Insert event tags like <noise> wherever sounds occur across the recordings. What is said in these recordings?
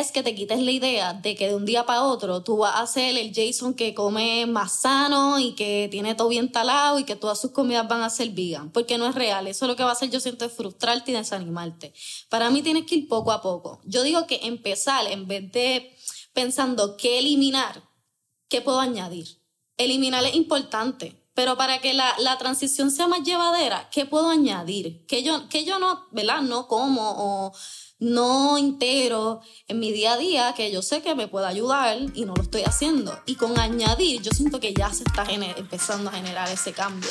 es que te quites la idea de que de un día para otro tú vas a ser el Jason que come más sano y que tiene todo bien talado y que todas sus comidas van a ser vegan, porque no es real. Eso lo que va a hacer yo siento es frustrarte y desanimarte. Para mí tienes que ir poco a poco. Yo digo que empezar en vez de pensando qué eliminar, qué puedo añadir. Eliminar es importante, pero para que la, la, transición sea más llevadera, ¿qué puedo añadir? Que yo, que yo no, ¿verdad? No como o no integro en mi día a día que yo sé que me puede ayudar y no lo estoy haciendo. Y con añadir, yo siento que ya se está empezando a generar ese cambio.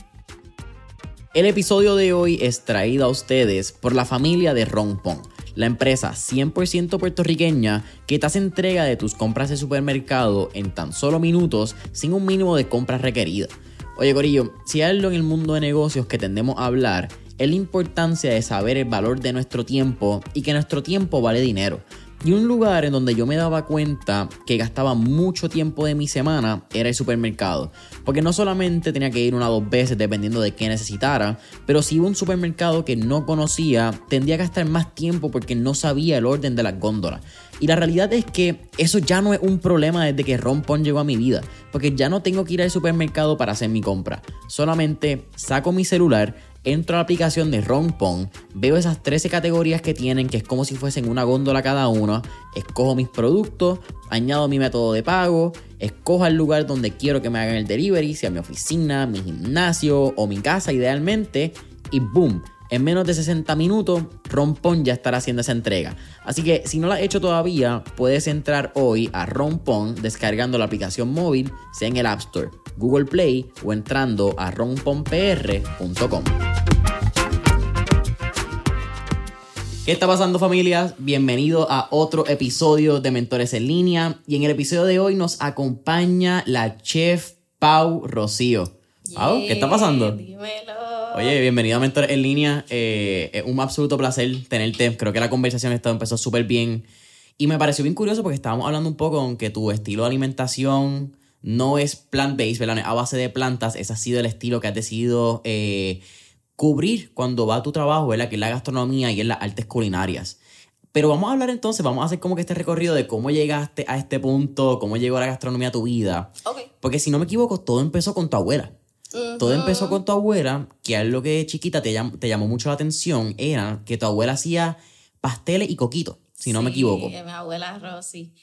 El episodio de hoy es traído a ustedes por la familia de Ron Pong la empresa 100% puertorriqueña que te hace entrega de tus compras de supermercado en tan solo minutos sin un mínimo de compras requeridas. Oye Corillo, si hay algo en el mundo de negocios que tendemos a hablar, es la importancia de saber el valor de nuestro tiempo y que nuestro tiempo vale dinero. Y un lugar en donde yo me daba cuenta que gastaba mucho tiempo de mi semana era el supermercado. Porque no solamente tenía que ir una o dos veces dependiendo de qué necesitara, pero si iba a un supermercado que no conocía, tendría que gastar más tiempo porque no sabía el orden de las góndolas. Y la realidad es que eso ya no es un problema desde que Rompon llegó a mi vida, porque ya no tengo que ir al supermercado para hacer mi compra. Solamente saco mi celular, entro a la aplicación de Rompon, veo esas 13 categorías que tienen, que es como si fuesen una góndola cada uno, escojo mis productos, añado mi método de pago, escojo el lugar donde quiero que me hagan el delivery, sea mi oficina, mi gimnasio o mi casa idealmente, y boom, en menos de 60 minutos, Rompon ya estará haciendo esa entrega. Así que si no la has hecho todavía, puedes entrar hoy a Rompon descargando la aplicación móvil, sea en el App Store, Google Play o entrando a romponpr.com. ¿Qué está pasando familias? Bienvenido a otro episodio de Mentores en línea y en el episodio de hoy nos acompaña la chef Pau Rocío. Pau, ¿qué está pasando? Dímelo. Oye, bienvenido a Mentores en línea. Eh, es un absoluto placer tenerte. Creo que la conversación empezó súper bien. Y me pareció bien curioso porque estábamos hablando un poco con que tu estilo de alimentación no es plant-based, ¿verdad? a base de plantas. Ese ha sido el estilo que has decidido eh, cubrir cuando va a tu trabajo, ¿verdad? Que es la gastronomía y en las artes culinarias. Pero vamos a hablar entonces, vamos a hacer como que este recorrido de cómo llegaste a este punto, cómo llegó la gastronomía a tu vida. Ok. Porque si no me equivoco, todo empezó con tu abuela. Todo empezó con tu abuela, que algo que chiquita te, te llamó mucho la atención era que tu abuela hacía pasteles y coquitos, si no me equivoco. mi abuela Rosy,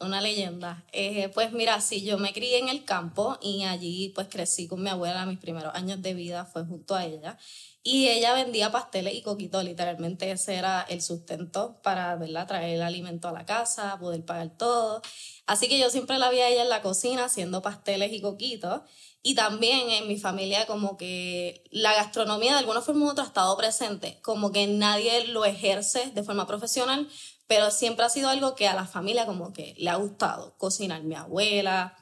una leyenda. Eh, pues mira, sí, yo me crié en el campo y allí pues crecí con mi abuela, mis primeros años de vida fue junto a ella. Y ella vendía pasteles y coquitos, literalmente ese era el sustento para ¿verdad? traer el alimento a la casa, poder pagar todo. Así que yo siempre la vi a ella en la cocina haciendo pasteles y coquitos. Y también en mi familia como que la gastronomía de alguna forma u otra ha estado presente, como que nadie lo ejerce de forma profesional, pero siempre ha sido algo que a la familia como que le ha gustado cocinar. Mi abuela,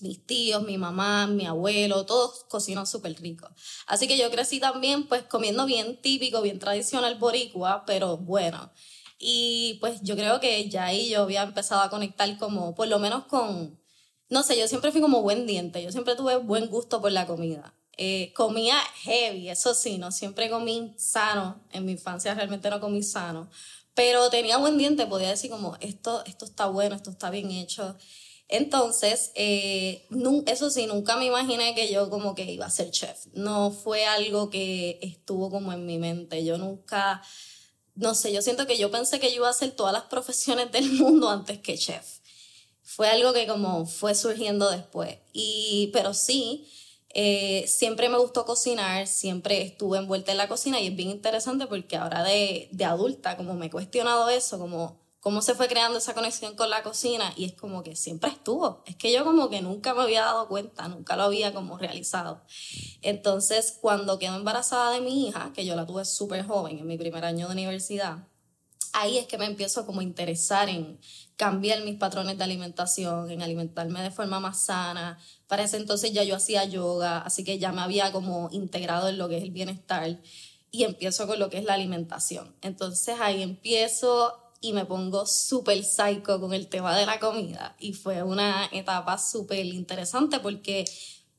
mis tíos, mi mamá, mi abuelo, todos cocinan súper rico. Así que yo crecí también pues comiendo bien típico, bien tradicional boricua, pero bueno. Y pues yo creo que ya ahí yo había empezado a conectar como, por lo menos con no sé, yo siempre fui como buen diente, yo siempre tuve buen gusto por la comida. Eh, comía heavy, eso sí, no siempre comí sano, en mi infancia realmente no comí sano, pero tenía buen diente, podía decir como, esto, esto está bueno, esto está bien hecho. Entonces, eh, eso sí, nunca me imaginé que yo como que iba a ser chef. No fue algo que estuvo como en mi mente. Yo nunca, no sé, yo siento que yo pensé que yo iba a hacer todas las profesiones del mundo antes que chef fue algo que como fue surgiendo después. Y, pero sí, eh, siempre me gustó cocinar, siempre estuve envuelta en la cocina y es bien interesante porque ahora de, de adulta, como me he cuestionado eso, como cómo se fue creando esa conexión con la cocina y es como que siempre estuvo. Es que yo como que nunca me había dado cuenta, nunca lo había como realizado. Entonces, cuando quedo embarazada de mi hija, que yo la tuve súper joven en mi primer año de universidad, ahí es que me empiezo como a interesar en cambiar mis patrones de alimentación, en alimentarme de forma más sana. Para ese entonces ya yo hacía yoga, así que ya me había como integrado en lo que es el bienestar y empiezo con lo que es la alimentación. Entonces ahí empiezo y me pongo súper psycho con el tema de la comida y fue una etapa súper interesante porque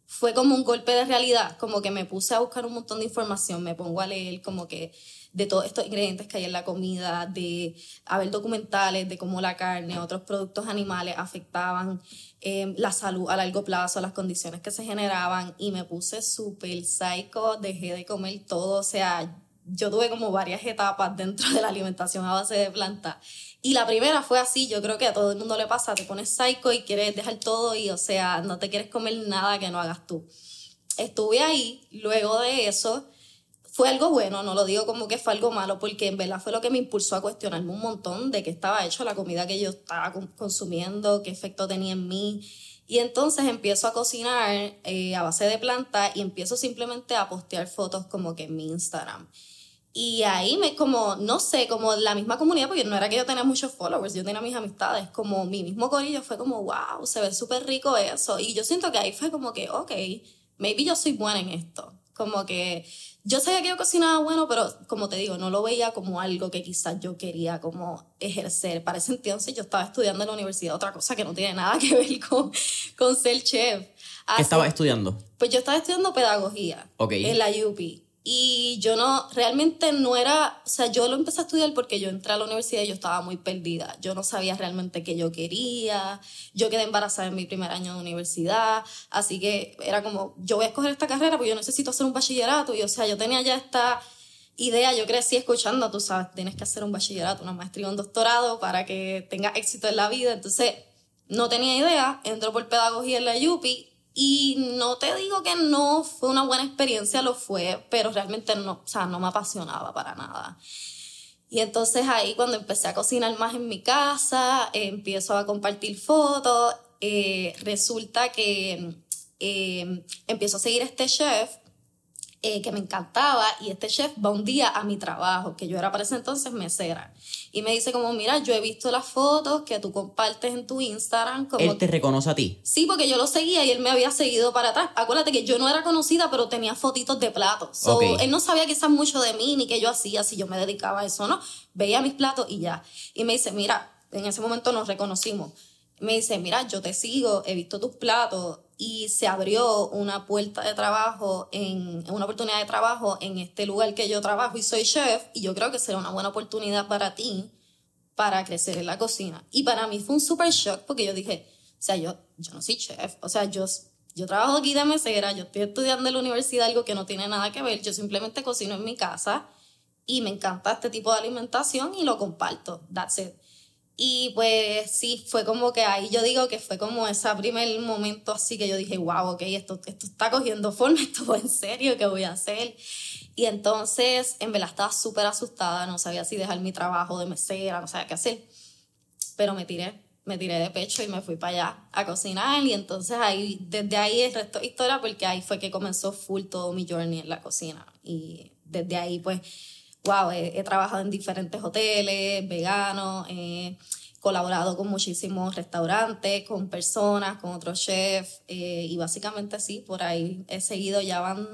fue como un golpe de realidad, como que me puse a buscar un montón de información, me pongo a leer como que de todos estos ingredientes que hay en la comida, de a ver documentales de cómo la carne, otros productos animales afectaban eh, la salud a largo plazo, las condiciones que se generaban y me puse súper psycho, dejé de comer todo, o sea, yo tuve como varias etapas dentro de la alimentación a base de planta. Y la primera fue así, yo creo que a todo el mundo le pasa, te pones psycho y quieres dejar todo y, o sea, no te quieres comer nada que no hagas tú. Estuve ahí, luego de eso, fue algo bueno, no lo digo como que fue algo malo, porque en verdad fue lo que me impulsó a cuestionarme un montón de qué estaba hecho la comida que yo estaba consumiendo, qué efecto tenía en mí. Y entonces empiezo a cocinar eh, a base de planta y empiezo simplemente a postear fotos como que en mi Instagram. Y ahí me como, no sé, como la misma comunidad, porque no era que yo tenía muchos followers, yo tenía mis amistades, como mi mismo corillo fue como, wow, se ve súper rico eso. Y yo siento que ahí fue como que, ok, maybe yo soy buena en esto. Como que yo sabía que yo cocinaba bueno, pero como te digo, no lo veía como algo que quizás yo quería como ejercer. Para ese entonces yo estaba estudiando en la universidad otra cosa que no tiene nada que ver con, con ser chef. ¿Qué estaba estudiando? Pues yo estaba estudiando pedagogía en la UP. Y yo no, realmente no era, o sea, yo lo empecé a estudiar porque yo entré a la universidad y yo estaba muy perdida. Yo no sabía realmente qué yo quería. Yo quedé embarazada en mi primer año de universidad. Así que era como, yo voy a escoger esta carrera porque yo necesito hacer un bachillerato. Y o sea, yo tenía ya esta idea, yo crecí escuchando, tú sabes, tienes que hacer un bachillerato, una maestría, un doctorado para que tengas éxito en la vida. Entonces, no tenía idea, entró por pedagogía en la UPI y no te digo que no fue una buena experiencia, lo fue, pero realmente no, o sea, no me apasionaba para nada. Y entonces ahí cuando empecé a cocinar más en mi casa, empiezo a compartir fotos, eh, resulta que eh, empiezo a seguir a este chef eh, que me encantaba y este chef va un día a mi trabajo, que yo era para ese entonces mesera, y me dice como, mira, yo he visto las fotos que tú compartes en tu Instagram. Como ¿Él te reconoce a ti? Sí, porque yo lo seguía y él me había seguido para atrás. Acuérdate que yo no era conocida, pero tenía fotitos de platos. So, Él no sabía quizás mucho de mí ni qué yo hacía, si yo me dedicaba a eso, ¿no? Veía mis platos y ya. Y me dice, mira, en ese momento nos reconocimos. Me dice, mira, yo te sigo, he visto tus platos y se abrió una puerta de trabajo, en, una oportunidad de trabajo en este lugar que yo trabajo y soy chef y yo creo que será una buena oportunidad para ti para crecer en la cocina. Y para mí fue un super shock porque yo dije, o sea, yo, yo no soy chef, o sea, yo, yo trabajo aquí de mesera, yo estoy estudiando en la universidad algo que no tiene nada que ver, yo simplemente cocino en mi casa y me encanta este tipo de alimentación y lo comparto, that's it. Y pues sí, fue como que ahí yo digo que fue como ese primer momento así que yo dije, wow, ok, esto, esto está cogiendo forma, <laughs> esto fue en serio, ¿qué voy a hacer? Y entonces, en verdad, estaba súper asustada, no sabía si dejar mi trabajo de mesera, no sabía qué hacer. Pero me tiré, me tiré de pecho y me fui para allá a cocinar. Y entonces ahí, desde ahí el resto de historia, porque ahí fue que comenzó full todo mi journey en la cocina. Y desde ahí, pues wow, he, trabajado en diferentes hoteles, veganos, he colaborado con muchísimos restaurantes, con personas, con otros chefs, eh, y básicamente sí, por ahí he seguido, ya van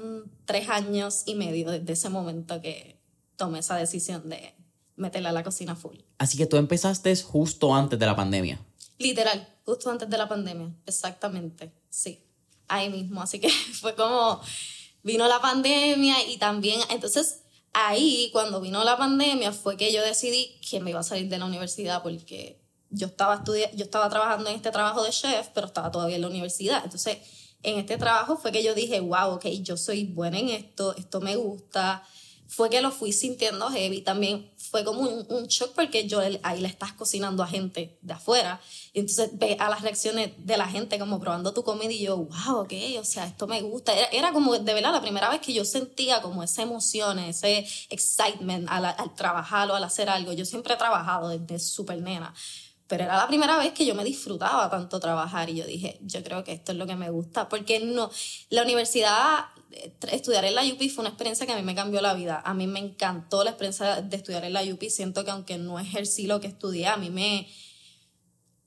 tres años y medio desde ese momento que tomé esa decisión de meterla a la cocina full. Así que tú empezaste justo antes de la pandemia. Literal, justo antes de la pandemia, exactamente, sí, ahí mismo, así que <laughs> fue como vino la pandemia y también, entonces ahí, cuando vino la pandemia, fue que yo decidí que me iba a salir de la universidad porque yo estaba, yo estaba trabajando en este trabajo de chef, pero estaba todavía en la universidad. Entonces, en este trabajo fue que yo dije, wow, ok, yo soy buena en esto, esto me gusta, fue que lo fui sintiendo heavy. También fue como un, shock porque yo ahí le estás cocinando a gente de afuera. Y entonces ve a las reacciones de la gente como probando tu comida y yo, wow, ok, o sea, esto me gusta. Era, como de verdad la primera vez que yo sentía como esa emoción, ese excitement al, al trabajar o al hacer algo. Yo siempre he trabajado desde súper nena pero era la primera vez que yo me disfrutaba tanto trabajar y yo dije, yo creo que esto es lo que me gusta, porque no, la universidad, estudiar en la UP fue una experiencia que a mí me cambió la vida, a mí me encantó la experiencia de estudiar en la UP, siento que aunque no ejercí lo que estudié, a mí me,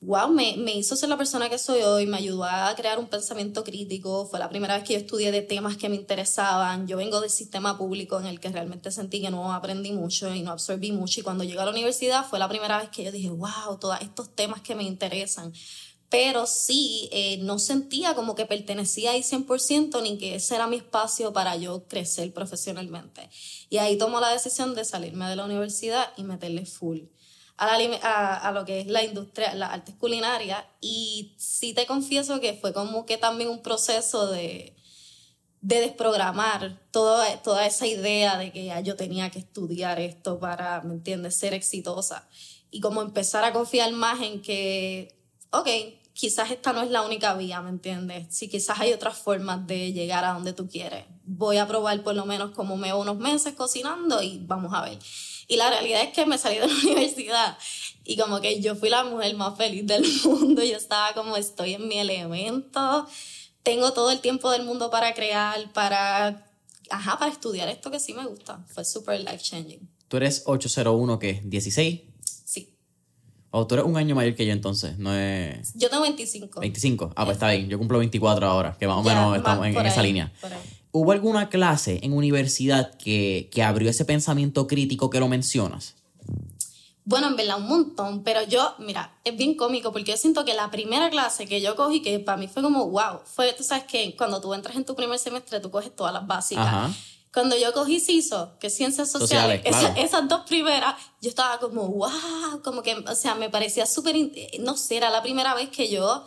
wow, me, me, hizo ser la persona que soy hoy, me ayudó a crear un pensamiento crítico, fue la primera vez que yo estudié de temas que me interesaban, yo vengo del sistema público en el que realmente sentí que no aprendí mucho y no absorbí mucho. Y cuando llegué a la universidad fue la primera vez que yo dije, wow, todos estos temas que me interesan. Pero sí, eh, no sentía como que pertenecía ahí 100% ni que ese era mi espacio para yo crecer profesionalmente. Y ahí tomo la decisión de salirme de la universidad y meterle full a, a, lo que es la industria, las artes culinarias. Y sí te confieso que fue como que también un proceso de, de desprogramar toda, toda esa idea de que ya yo tenía que estudiar esto para, ¿me entiendes?, ser exitosa. Y como empezar a confiar más en que, ok, quizás esta no es la única vía, ¿me entiendes? Si quizás hay otras formas de llegar a donde tú quieres. Voy a probar por lo menos como me unos meses cocinando y vamos a ver. Y la realidad es que me salí de la <laughs> universidad y como que yo fui la mujer más feliz del <laughs> mundo. Yo estaba como estoy en mi elemento. Tengo todo el tiempo del mundo para crear, para, ajá, para estudiar esto que sí me gusta. Fue súper life changing. ¿Tú eres 801 qué? ¿16? O tú eres un año mayor que yo entonces, no es... Yo tengo 25. 25. Ah, pues está bien. Yo cumplo 24 ahora, que más o menos estamos en, esa línea. ¿Hubo alguna clase en universidad que, que abrió ese pensamiento crítico que lo mencionas? Bueno, en verdad un montón, pero yo, mira, es bien cómico porque yo siento que la primera clase que yo cogí, que para mí fue como, wow, fue, tú sabes que cuando tú entras en tu primer semestre, tú coges todas las básicas. Cuando yo cogí CISO, que es Ciencias Sociales, esas dos primeras, yo estaba como, wow, como que, o sea, me parecía súper, no sé, era la primera vez que yo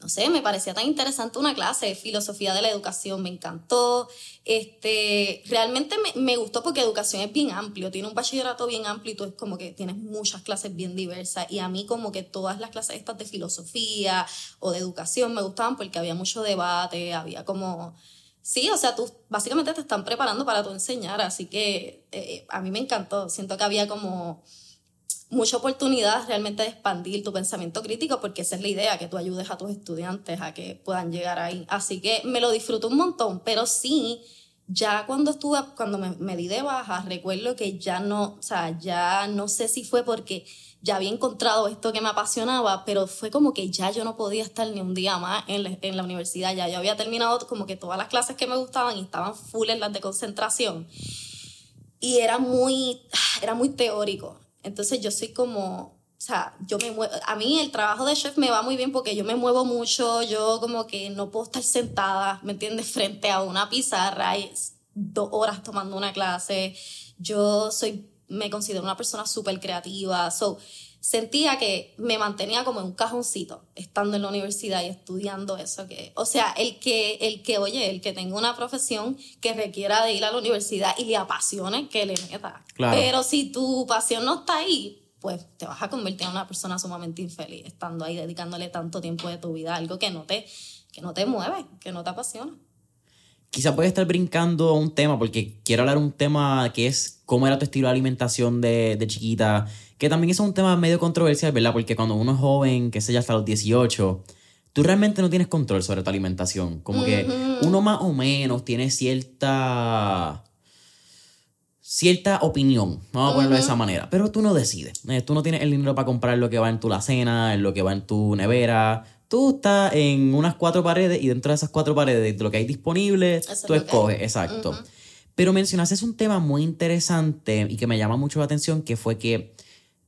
no sé, me parecía tan interesante una clase de filosofía de la educación, me encantó. Este, realmente me, me, gustó porque educación es bien amplio, tiene un bachillerato bien amplio y tú es como que tienes muchas clases bien diversas. Y a mí como que todas las clases estas de filosofía o de educación me gustaban porque había mucho debate, había como... Sí, o sea, tú básicamente te están preparando para tu enseñar, así que eh, a mí me encantó. Siento que había como mucha oportunidad realmente de expandir tu pensamiento crítico, porque esa es la idea, que tú ayudes a tus estudiantes a que puedan llegar ahí. Así que me lo disfruto un montón, pero sí, ya cuando estuve, cuando me, me di de baja, recuerdo que ya no, o sea, ya no sé si fue porque ya había encontrado esto que me apasionaba, pero fue como que ya yo no podía estar ni un día más en la, en la universidad, ya yo había terminado como que todas las clases que me gustaban y estaban full en las de concentración. Y era muy, era muy teórico. Entonces yo soy como, o sea, yo me muevo, a mí el trabajo de chef me va muy bien porque yo me muevo mucho, yo como que no puedo estar sentada, ¿me entiendes?, <laughs> frente a una pizarra y dos horas tomando una clase. Yo soy, me considero una persona súper creativa, so, sentía que me mantenía como en un cajoncito estando en la universidad y estudiando eso que o sea el que el que oye el que tenga una profesión que requiera de ir a la universidad y le apasione que le meta. Pero si tu pasión no está ahí pues te vas a convertir en una persona sumamente infeliz estando ahí dedicándole tanto tiempo de tu vida a algo que no te que no te mueve que no te apasiona quizá puedes estar brincando un tema porque quiero hablar un tema que es cómo era tu estilo de alimentación de, de chiquita que también es un tema medio controversial, ¿verdad? Porque cuando uno es joven, que sé ya hasta los 18, tú realmente no tienes control sobre tu alimentación. Como que uno más o menos tiene cierta cierta opinión, vamos a ponerlo de esa manera, pero tú no decides. Eh, tú no tienes el dinero para comprar lo que va en tu cena, en lo que va en tu nevera. Tú estás en unas cuatro paredes y dentro de esas cuatro paredes, de lo que hay disponible, tú escoges, exacto. Pero mencionaste un tema muy interesante y que me llama mucho la atención, que fue que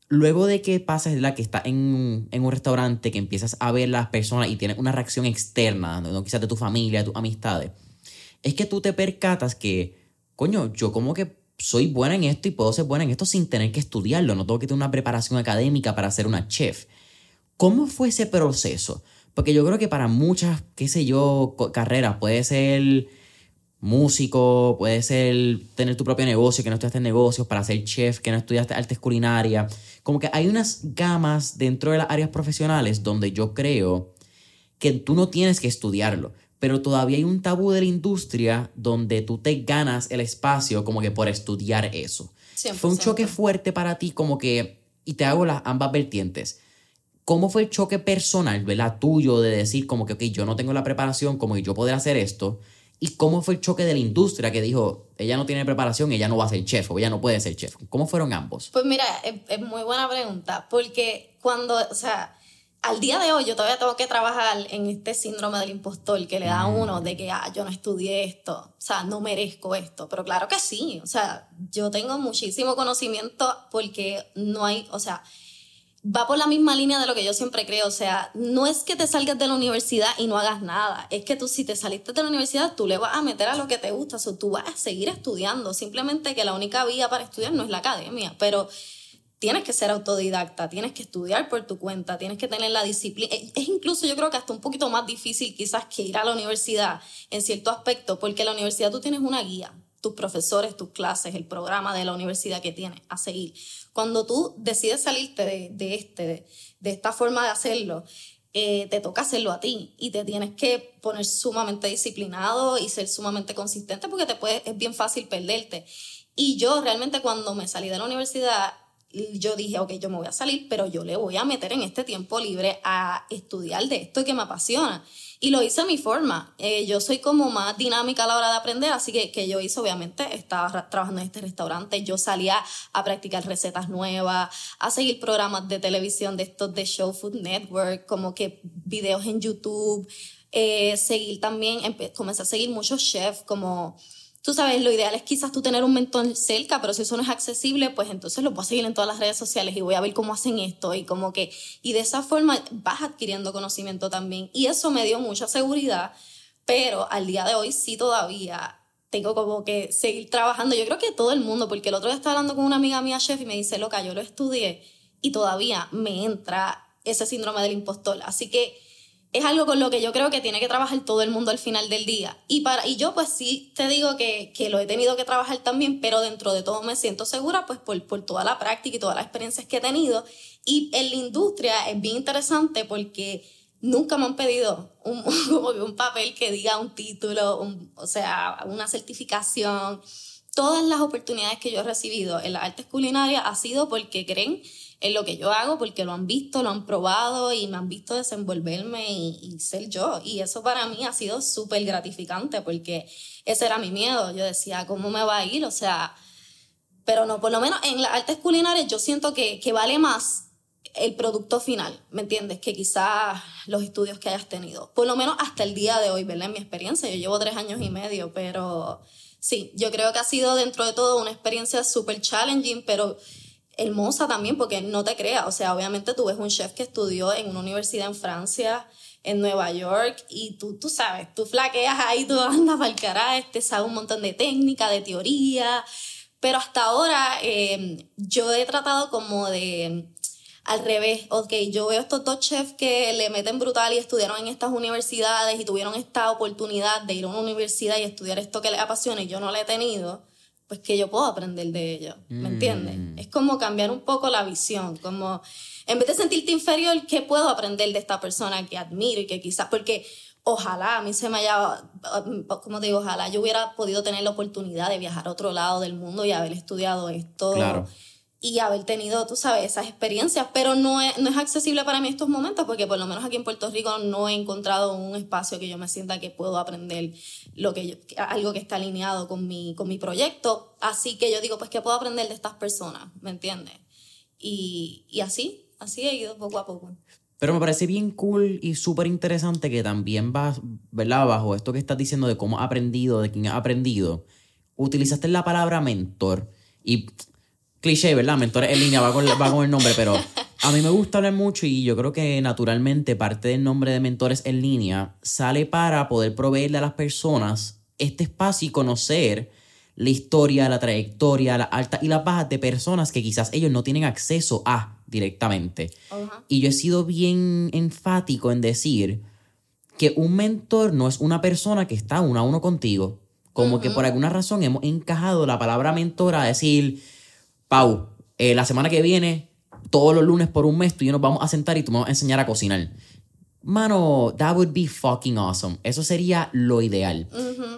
luego de que pases la que está en, en, un restaurante, que empiezas a ver las personas y tienes una reacción externa, ¿no? quizás de tu familia, de tus amistades, es que tú te percatas que, coño, yo como que soy buena en esto y puedo ser buena en esto sin tener que estudiarlo, no tengo que tener una preparación académica para ser una chef. ¿Cómo fue ese proceso? Porque yo creo que para muchas, qué sé yo, carreras puede ser músico, puede ser tener tu propio negocio, que no estudiaste negocios, para ser chef, que no estudiaste artes culinarias. Como que hay unas gamas dentro de las áreas profesionales donde yo creo que tú no tienes que estudiarlo, pero todavía hay un tabú de la industria donde tú te ganas el espacio como que por estudiar eso. Fue un choque fuerte para ti como que, y te hago las ambas vertientes. ¿Cómo fue el choque personal, ¿verdad? Tuyo de decir como que, ok, yo no tengo la preparación, como que yo poder hacer esto. ¿Y cómo fue el choque de la industria que dijo, ella no tiene preparación, ella no va a ser chef o ella no puede ser chef? ¿Cómo fueron ambos? Pues mira, es, es muy buena pregunta, porque cuando, o sea, al día de hoy yo todavía tengo que trabajar en este síndrome del impostor que le da a Mm. uno de que, ah, yo no estudié esto, o sea, no merezco esto, pero claro que sí, o sea, yo tengo muchísimo conocimiento porque no hay, o sea, va por la misma línea de lo que yo siempre creo, o sea, no es que te salgas de la universidad y no hagas nada, es que tú si te saliste de la universidad, tú le vas a meter a lo que te gusta, o sea, tú vas a seguir estudiando, simplemente que la única vía para estudiar no es la academia, pero tienes que ser autodidacta, tienes que estudiar por tu cuenta, tienes que tener la disciplina. Es incluso yo creo que hasta un poquito más difícil quizás que ir a la universidad en cierto aspecto, porque en la universidad tú tienes una guía, tus profesores, tus clases, el programa de la universidad que tienes a seguir. Cuando tú decides salirte de, de este, de, de esta forma de hacerlo, eh, te toca hacerlo a ti y te tienes que poner sumamente disciplinado y ser sumamente consistente porque te puede, es bien fácil perderte. Y yo realmente cuando me salí de la universidad, yo dije, ok, yo me voy a salir, pero yo le voy a meter en este tiempo libre a estudiar de esto que me apasiona. Y lo hice a mi forma. Eh, yo soy como más dinámica a la hora de aprender, así que, que yo hice, obviamente, estaba ra- trabajando en este restaurante, yo salía a practicar recetas nuevas, a seguir programas de televisión de estos de Show Food Network, como que videos en YouTube, eh, seguir también, comencé a seguir muchos chefs como tú sabes, lo ideal es quizás tú tener un mentor cerca, pero si eso no es accesible, pues entonces lo voy a seguir en todas las redes sociales y voy a ver cómo hacen esto y como que, y de esa forma vas adquiriendo conocimiento también. Y eso me dio mucha seguridad, pero al día de hoy sí todavía tengo como que seguir trabajando. Yo creo que todo el mundo, porque el otro día estaba hablando con una amiga mía, chef, y me dice, loca, yo lo estudié y todavía me entra ese síndrome del impostor. Así que es algo con lo que yo creo que tiene que trabajar todo el mundo al final del día. Y, para, y yo pues sí te digo que, que lo he tenido que trabajar también, pero dentro de todo me siento segura pues por, por toda la práctica y todas las experiencias que he tenido. Y en la industria es bien interesante porque nunca me han pedido un, <laughs> un papel que diga un título, o sea, una certificación. Todas las oportunidades que yo he recibido en las artes culinarias ha sido porque creen en lo que yo hago, porque lo han visto, lo han probado y me han visto desenvolverme y, y ser yo. Y eso para mí ha sido súper gratificante porque ese era mi miedo. Yo decía, ¿cómo me va a ir? O sea, pero no, por lo menos en las artes culinarias yo siento que, que vale más el producto final, ¿me entiendes? Que quizás los estudios que hayas tenido. Por lo menos hasta el día de hoy, ¿verdad? En mi experiencia, yo llevo tres años y medio, pero sí, yo creo que ha sido dentro de todo una experiencia súper challenging, pero hermosa también, porque no te creas, o sea, obviamente tú ves un chef que estudió en una universidad en Francia, en Nueva York, y tú, tú sabes, tú flaqueas ahí, tú <laughs> andas para el carajo, te sabes un montón de técnica, de teoría, pero hasta ahora eh, yo he tratado como de al revés, ok, yo veo estos dos chefs que le meten brutal y estudiaron en estas universidades y tuvieron esta oportunidad de ir a una universidad y estudiar esto que les apasiona y yo no la he tenido, pues que yo puedo aprender de ellos, ¿me entiendes? Es como cambiar un poco la visión, como en vez de sentirte inferior, ¿qué puedo aprender de esta persona que admiro y que quizás, porque ojalá a mí se me haya, como digo, ojalá yo hubiera podido tener la oportunidad de viajar a otro lado del mundo y haber estudiado esto Claro. Y haber tenido, tú sabes, esas experiencias, pero no es, no es accesible para mí estos momentos porque por lo menos aquí en Puerto Rico no he encontrado un espacio que yo me sienta que puedo aprender lo que algo que está alineado con mi, con mi proyecto. Así que yo digo, pues, ¿qué puedo aprender de estas personas? ¿Me entiendes? Y, y así, así he ido poco a poco. Pero me parece bien cool y súper interesante que también vas, ¿verdad? Bajo esto que estás diciendo de cómo has aprendido, de quién has aprendido, utilizaste la palabra mentor. Y cliché, ¿verdad? Mentor en línea va con, va con el nombre, pero a mí me gusta hablar mucho y yo creo que naturalmente parte del nombre de mentores en línea sale para poder proveerle a las personas este espacio y conocer la historia, la trayectoria, las altas y las bajas de personas que quizás ellos no tienen acceso a directamente. Y yo he sido bien enfático en decir que un mentor no es una persona que está uno a uno contigo. Como que por alguna razón hemos encajado la palabra mentor a decir, Pau, eh, la semana que viene, todos los lunes por un mes, tú y yo nos vamos a sentar y tú me vas a enseñar a cocinar. Mano, that would be fucking awesome. Eso sería lo ideal.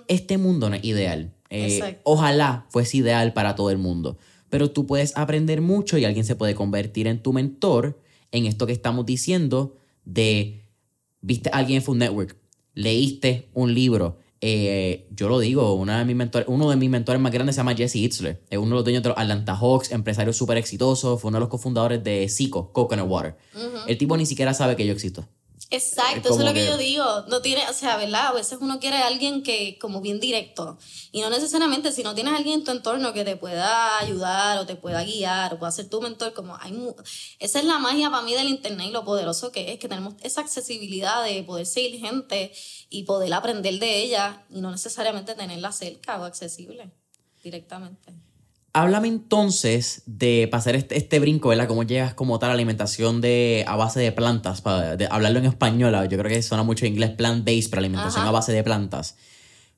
Este mundo no es ideal. Eh, ojalá fuese ideal para todo el mundo. Pero tú puedes aprender mucho y alguien se puede convertir en tu mentor en esto que estamos diciendo de, viste a alguien en Food Network, leíste un libro. Eh, yo lo digo, una de mis mentores, uno de mis mentores más grandes se llama Jesse Itzler. Es uno de los dueños de los Atlanta Hawks, empresario súper exitoso. Fue uno de los cofundadores de Zico, Coconut Water. El tipo ni siquiera sabe que yo existo. Exacto, eso es lo que, yo digo. No tiene, o sea, ¿verdad? A veces uno quiere a alguien que, como bien directo. Y no necesariamente, si no tienes a alguien en tu entorno que te pueda ayudar o te pueda guiar o pueda ser tu mentor, como hay. Esa es la magia para mí del internet y lo poderoso que es, que tenemos esa accesibilidad de poder seguir gente y poder aprender de ella y no necesariamente tenerla cerca o accesible directamente. Háblame entonces de pasar este, este, brinco, ¿verdad? Cómo llegas como tal a alimentación de, a base de plantas, para hablarlo en español, yo creo que suena mucho en inglés plant-based, pero alimentación a base de plantas.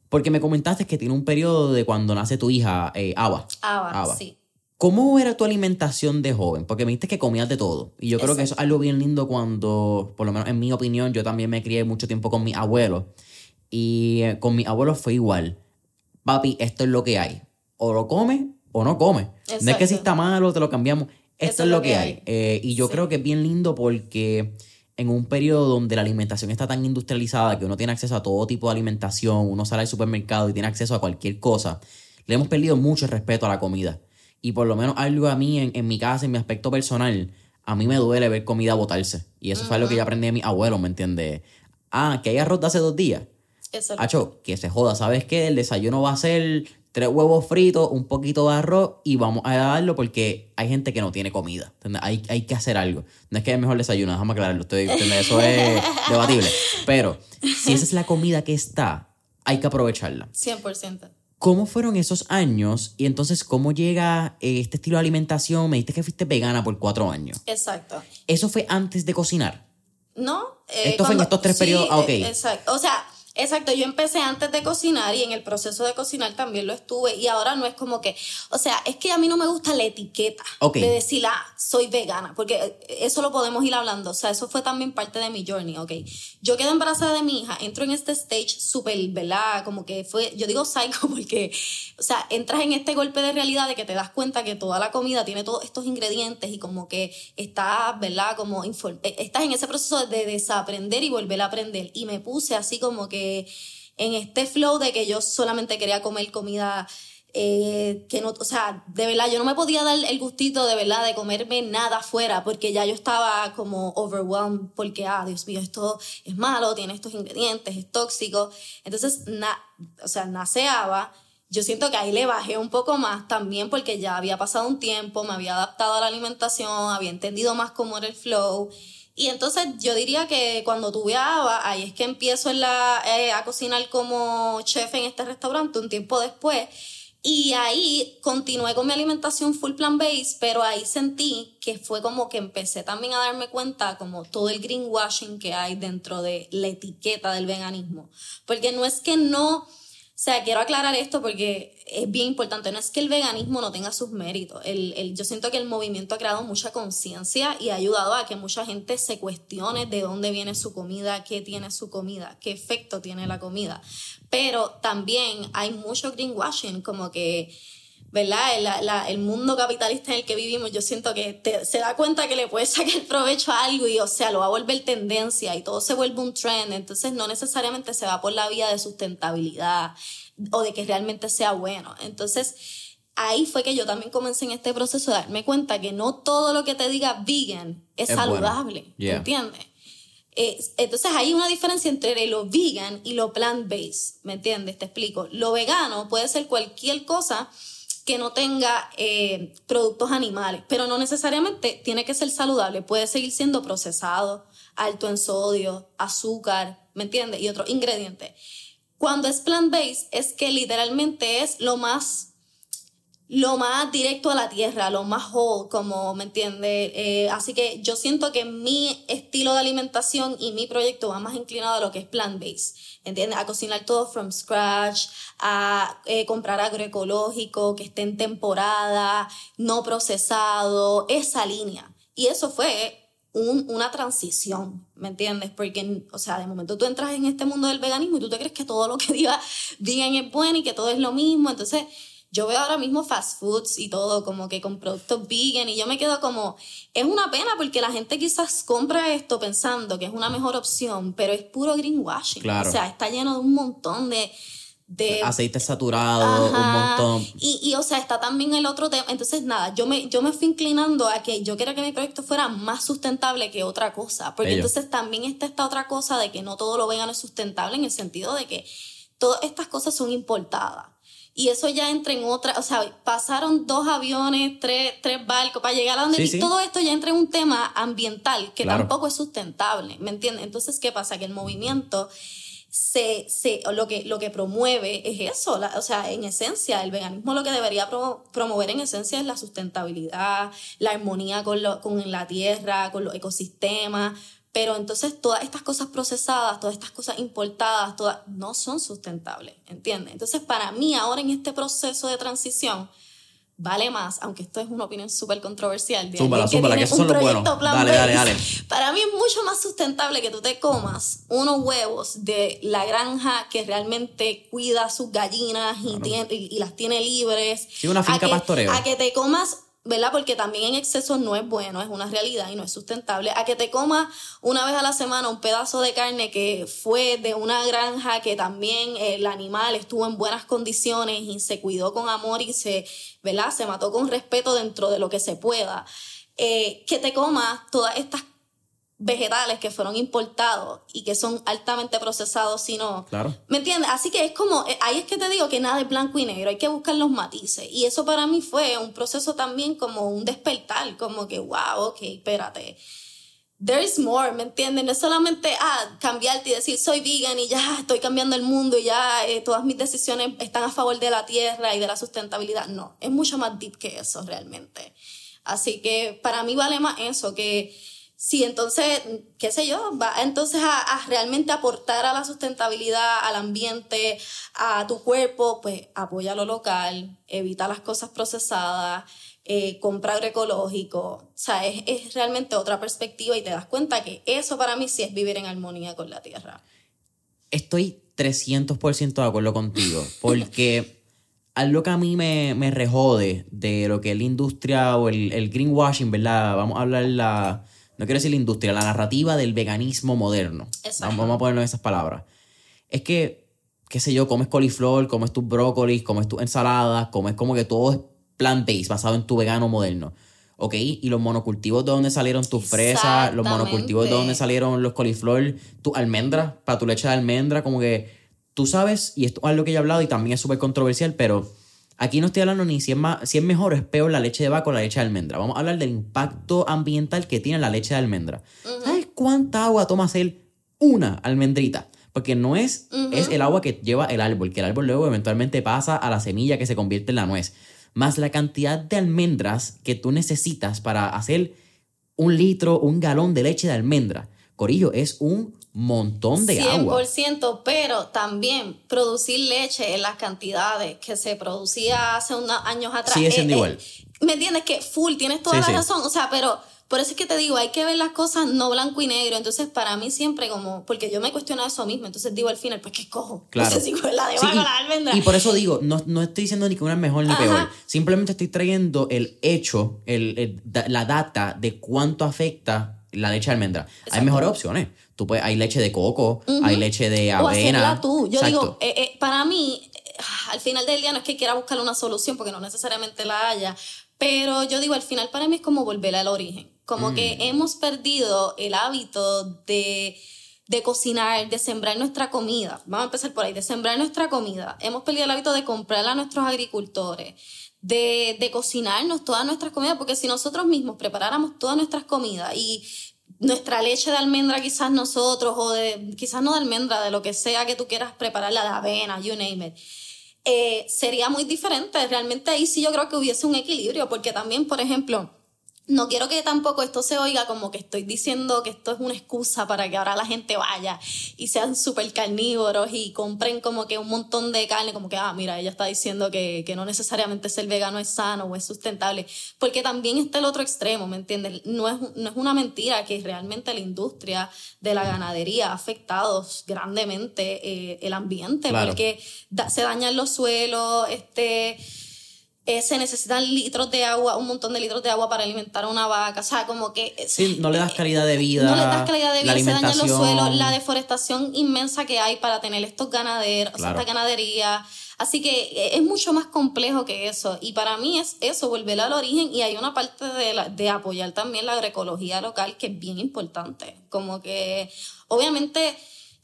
Porque me comentaste que tiene un periodo de cuando nace tu hija, eh, Ava. Ava, sí. ¿Cómo era tu alimentación de joven? Porque me dijiste que comías de todo. Y yo creo que eso es algo bien lindo cuando, por lo menos en mi opinión, yo también me crié mucho tiempo con mi abuelo. Y eh, con mi abuelo fue igual. Papi, esto es lo que hay. O lo comes o no come. No es que si está malo te lo cambiamos. Esto es lo que hay. Eh, y yo creo que es bien lindo porque en un periodo donde la alimentación está tan industrializada que uno tiene acceso a todo tipo de alimentación, uno sale al supermercado y tiene acceso a cualquier cosa, le hemos perdido mucho respeto a la comida. Y por lo menos algo a mí, en, mi casa, en mi aspecto personal, a mí me duele ver comida botarse. Y eso fue algo que yo aprendí de mi abuelo, ¿me entiendes? Ah, que hay arroz de hace dos días. Eso. Hacho, que se joda. ¿Sabes qué? El desayuno va a ser tres huevos fritos, un poquito de arroz y vamos a darlo porque hay gente que no tiene comida. Hay, hay que hacer algo. No es que es mejor desayuno, déjame aclararlo. Estoy, eso es <laughs> debatible. Pero si esa es la comida que está, hay que aprovecharla. 100%. ¿Cómo fueron esos años? Y entonces, ¿cómo llega eh, este estilo de alimentación? Me dijiste que fuiste vegana por cuatro años. Exacto. ¿Eso fue antes de cocinar? No. Eh, Esto fue en estos tres periodos. Ah, ok. Exacto. O sea, Exacto, yo empecé antes de cocinar y en el proceso de cocinar también lo estuve y ahora no es como que, o sea, es que a mí no me gusta la etiqueta de decir, ah, soy vegana, porque eso lo podemos ir hablando, o sea, eso fue también parte de mi journey, ok. Yo quedé embarazada de mi hija, entro en este stage súper, ¿verdad? Como que fue, yo digo psycho <laughs> porque, o sea, entras en este golpe de realidad de que te das cuenta que toda la comida tiene todos estos ingredientes y como que estás, ¿verdad? Como eh, estás en ese proceso de desaprender y volver a aprender y me puse así como que en este flow de que yo solamente quería comer comida eh, que no, o sea, de verdad, yo no me podía dar el gustito de verdad de comerme nada afuera porque ya yo estaba como overwhelmed porque, ah, Dios mío, esto es malo, tiene estos ingredientes, es tóxico. Entonces, o sea, naceaba. Yo siento que ahí le bajé un poco más también porque ya había pasado un tiempo, me había adaptado a la alimentación, había entendido más cómo era el flow y entonces yo diría que cuando tuve a Ava, ahí es que empiezo la, eh, a cocinar como chef en este restaurante un tiempo después. Y ahí continué con mi alimentación full plant based, pero ahí sentí que fue como que empecé también a darme cuenta como todo el greenwashing que hay dentro de la etiqueta del veganismo. Porque no es que no sea, quiero aclarar esto porque es bien importante. No es que el veganismo no tenga sus méritos. El, el, yo siento que el movimiento ha creado mucha conciencia y ha ayudado a que mucha gente se cuestione de dónde viene su comida, qué tiene su comida, qué efecto tiene la comida. Pero también hay mucho greenwashing, como que ¿verdad? El, mundo capitalista en el que vivimos, yo siento que se da cuenta que le puede <laughs> sacar provecho a algo y, o sea, lo va a volver tendencia y todo se vuelve un trend. Entonces, no necesariamente se va por la vía de sustentabilidad o de que realmente sea bueno. Entonces, ahí fue que yo también comencé en este proceso de darme cuenta que no todo lo que te diga vegan es, saludable. ¿Entiendes? entonces hay una diferencia entre lo vegan y lo plant-based, ¿me entiendes? Te explico. Lo vegano puede ser cualquier cosa que no tenga eh, productos animales, pero no necesariamente tiene que ser saludable, puede seguir siendo procesado, alto en sodio, azúcar, ¿me entiendes? Y otros ingredientes. Cuando es plant-based es que literalmente es lo más lo más directo a la tierra, lo más whole, como me entiende. Eh, así que yo siento que mi estilo de alimentación y mi proyecto va más inclinado a lo que es plant-based. ¿entiendes? A cocinar todo from scratch, a eh, comprar agroecológico que esté en temporada, no procesado, esa línea. Y eso fue una transición, ¿me entiendes? Porque, o sea, de momento tú entras en este mundo del veganismo y tú te crees que todo lo que diga vegan es bueno y que todo es lo mismo. Entonces, yo veo ahora mismo fast foods y todo como que con productos vegan y yo me quedo como, es una pena porque la gente quizás compra esto pensando que es una mejor opción, pero es puro greenwashing. Claro. O sea, está lleno de un montón de... de Aceite saturado, un Ajá. montón. Y, y, o sea, está también el otro tema. Entonces, nada, yo me, yo me fui inclinando a que yo quería que mi proyecto fuera más sustentable que otra cosa. Porque Bello. entonces también está esta otra cosa de que no todo lo vegano es sustentable en el sentido de que todas estas cosas son importadas. Y eso ya entra en otra, o sea, pasaron dos aviones, tres, tres barcos para llegar a donde... Sí, todo esto ya entra en un tema ambiental que Claro. tampoco es sustentable, ¿me entiendes? Entonces, ¿qué pasa? Que el movimiento se, se, lo, que, lo que promueve es eso, la- o sea, en esencia, el veganismo lo que debería pro- promover en esencia es la sustentabilidad, la armonía con, lo, con la tierra, con los ecosistemas, pero entonces todas estas cosas procesadas, todas estas cosas importadas, todas no son sustentables, ¿entiendes? Entonces, para mí ahora en este proceso de transición, vale más, aunque esto es una opinión súper controversial. de alguien que son los buenos. Dale, dale, dale. <laughs> Para mí es mucho más sustentable que tú te comas unos huevos de la granja que realmente cuida sus gallinas y, tiene- y, y las tiene libres. Sí, una finca a que, pastoreo. A que te comas, ¿verdad? Porque también en exceso no es bueno, es una realidad y no es sustentable. A que te comas una vez a la semana un pedazo de carne que fue de una granja que también el animal estuvo en buenas condiciones y se cuidó con amor y se, ¿verdad? Se mató con respeto dentro de lo que se pueda. Eh, que te comas todas estas vegetales que fueron importados y que son altamente procesados, sino Claro. ¿Me entiendes? Así que es como, eh, ahí es que te digo que nada es blanco y negro, hay que buscar los matices. Y eso para mí fue un proceso también como un despertar, como que, wow, ok, espérate. There is more, ¿me entiendes? No es solamente, ah, cambiarte y decir, soy vegan y ya estoy cambiando el mundo y ya eh, todas mis decisiones están a favor de la tierra y de la sustentabilidad. No, es mucho más deep que eso realmente. Así que para mí vale más eso, que si entonces, qué sé yo, va entonces a, realmente aportar a la sustentabilidad, al ambiente, a tu cuerpo, pues apoya lo local, evita las cosas procesadas, eh, compra agroecológico. O sea, es, es realmente otra perspectiva y te das cuenta que eso para mí sí es vivir en armonía con la tierra. Estoy 300% de acuerdo contigo, porque <laughs> algo que a mí me, me rejode de lo que es la industria o el, el greenwashing, ¿verdad? Vamos a hablar la, no quiero decir la industria, la narrativa del veganismo moderno. Exacto. Vamos, a ponerlo en esas palabras. Es que, qué sé yo, comes coliflor, comes tus brócolis, comes tus ensaladas, comes como que todo es plant-based, basado en tu vegano moderno. ¿Ok? Y los monocultivos de donde salieron tus fresas, los monocultivos de donde salieron los coliflor, tus almendras, para tu leche de almendra, como que tú sabes, y esto es algo que yo he hablado y también es súper controversial, pero aquí no estoy hablando ni si es, más, si es mejor o es peor la leche de vaca o la leche de almendra. Vamos a hablar del impacto ambiental que tiene la leche de almendra. ¿Sabes cuánta agua toma hacer una almendrita? Porque no es, es el agua que lleva el árbol, que el árbol luego eventualmente pasa a la semilla que se convierte en la nuez. Más la cantidad de almendras que tú necesitas para hacer un litro, un galón de leche de almendra. Corillo, es un montón de agua. 100%, pero también producir leche en las cantidades que se producía hace unos años atrás. Sigue siendo igual. ¿Me entiendes? Que full, tienes toda Sí, la sí. razón. O sea, pero por eso es que te digo, hay que ver las cosas no blanco y negro. Entonces, para mí siempre como, porque yo me cuestiono eso mismo, entonces digo al final, pues, ¿qué cojo? Claro. No sé si cojo la de Sí, y- la almendra. Y por eso digo, no, no estoy diciendo ni que una es mejor ni Ajá. peor. Simplemente estoy trayendo el hecho, el, la data de cuánto afecta la leche de almendra. Hay mejores opciones. Tú puedes, hay leche de coco, hay leche de o avena. hacerla tú. Yo Exacto. digo, eh, eh, para mí, eh, al final del día no es que quiera buscar una solución, porque no necesariamente la haya, pero yo digo, al final para mí es como volver al origen. Como Mm. que hemos perdido el hábito de, de cocinar, de sembrar nuestra comida. Vamos a empezar por ahí, de sembrar nuestra comida. Hemos perdido el hábito de comprar a nuestros agricultores. De, de cocinarnos todas nuestras comidas, porque si nosotros mismos preparáramos todas nuestras comidas y nuestra leche de almendra quizás nosotros, o de, quizás no de almendra, de lo que sea que tú quieras prepararla, de avena, you name it, eh, sería muy diferente. Realmente ahí sí yo creo que hubiese un equilibrio, porque también, por ejemplo, no quiero que tampoco esto se oiga como que estoy diciendo que esto es una excusa para que ahora la gente vaya y sean súper carnívoros y compren como que un montón de carne, como que, ah, mira, ella está diciendo que, que no necesariamente ser vegano es sano o es sustentable, porque también está el otro extremo, ¿me entiendes? No es, no es una mentira que realmente la industria de la ganadería ha afectado grandemente eh, el ambiente, Claro. porque da- se dañan los suelos, este eh, se necesitan litros de agua, un montón de litros de agua para alimentar a una vaca. O sea, como que. Sí, no le das calidad de vida. No le das calidad de vida, se dañan los suelos, la deforestación inmensa que hay para tener estos ganaderos, o sea, Claro. esta ganadería. Así que eh, es mucho más complejo que eso. Y para mí es eso, volver al origen. Y hay una parte de, la- de apoyar también la agroecología local que es bien importante. Como que, obviamente,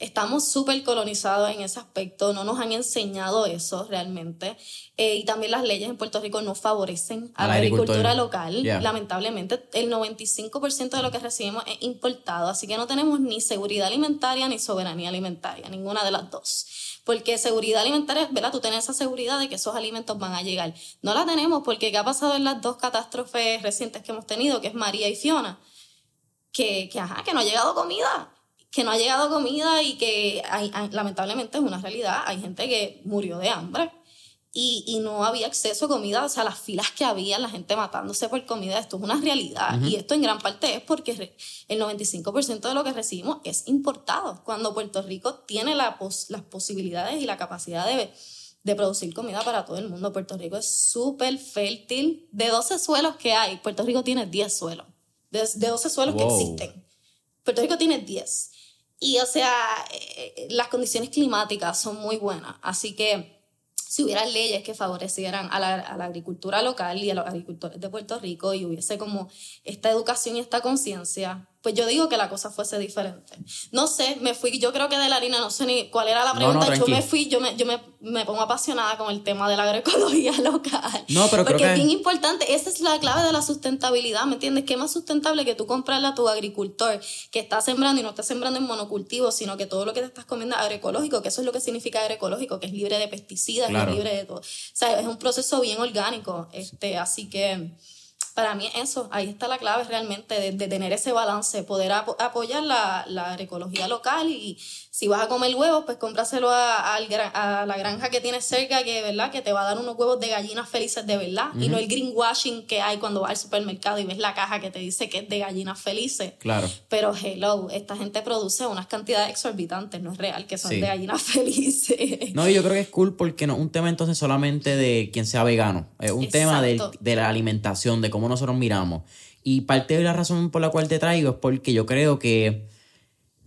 estamos súper colonizados en ese aspecto. No nos han enseñado eso realmente. Eh, y también las leyes en Puerto Rico no favorecen a Al la agricultura local. Yeah. Lamentablemente, el 95% de lo que recibimos es importado. Así que no tenemos ni seguridad alimentaria ni soberanía alimentaria, ninguna de las dos. Porque seguridad alimentaria, ¿verdad? Tú tienes esa seguridad de que esos alimentos van a llegar. No la tenemos porque ¿qué ha pasado en las dos catástrofes recientes que hemos tenido, que es María y Fiona? Que, que, ajá, que no ha llegado comida. Que no ha llegado comida y que hay- hay- lamentablemente es una realidad. Hay gente que murió de hambre y, y no había acceso a comida, o sea, las filas que había, la gente matándose por comida, esto es una realidad. Y esto en gran parte es porque el 95% de lo que recibimos es importado, cuando Puerto Rico tiene la pos- las posibilidades y la capacidad de, de producir comida para todo el mundo. Puerto Rico es súper fértil. De 12 suelos que hay, Puerto Rico tiene 10 suelos. De, de 12 suelos que existen. Puerto Rico tiene 10. Y o sea, eh, las condiciones climáticas son muy buenas. Así que si hubiera leyes que favorecieran a la, a la agricultura local y a los agricultores de Puerto Rico y hubiese como esta educación y esta conciencia, pues yo digo que la cosa fuese diferente. No sé, me fui, yo creo que de la harina, no sé ni cuál era la pregunta, no, yo me fui, yo me, yo me, me pongo apasionada con el tema de la agroecología <laughs> local. No, pero creo Porque es que- bien importante, esa es la clave de la sustentabilidad, ¿me entiendes? ¿Qué más sustentable que tú comprarle a tu agricultor que está sembrando y no está sembrando en monocultivo, sino que todo lo que te estás comiendo es agroecológico, que eso es lo que significa agroecológico, que es libre de pesticidas, que es libre de todo. O sea, es un proceso bien orgánico, este, así que para mí eso, ahí está la clave realmente de, de tener ese balance, poder apo- apoyar la, la agroecología local y si vas a comer huevos, pues cómpraselo a, a la granja que tienes cerca, que, ¿verdad? que te va a dar unos huevos de gallinas felices de verdad y no el greenwashing que hay cuando vas al supermercado y ves la caja que te dice que es de gallinas felices. Claro. Pero hello, esta gente produce unas cantidades exorbitantes, no es real que son Sí. de gallinas <laughs> felices. No, y yo creo que es cool porque no es un tema entonces solamente de quien sea vegano. Es un tema de la alimentación, de cómo nosotros miramos. Y parte de la razón por la cual te traigo es porque yo creo que,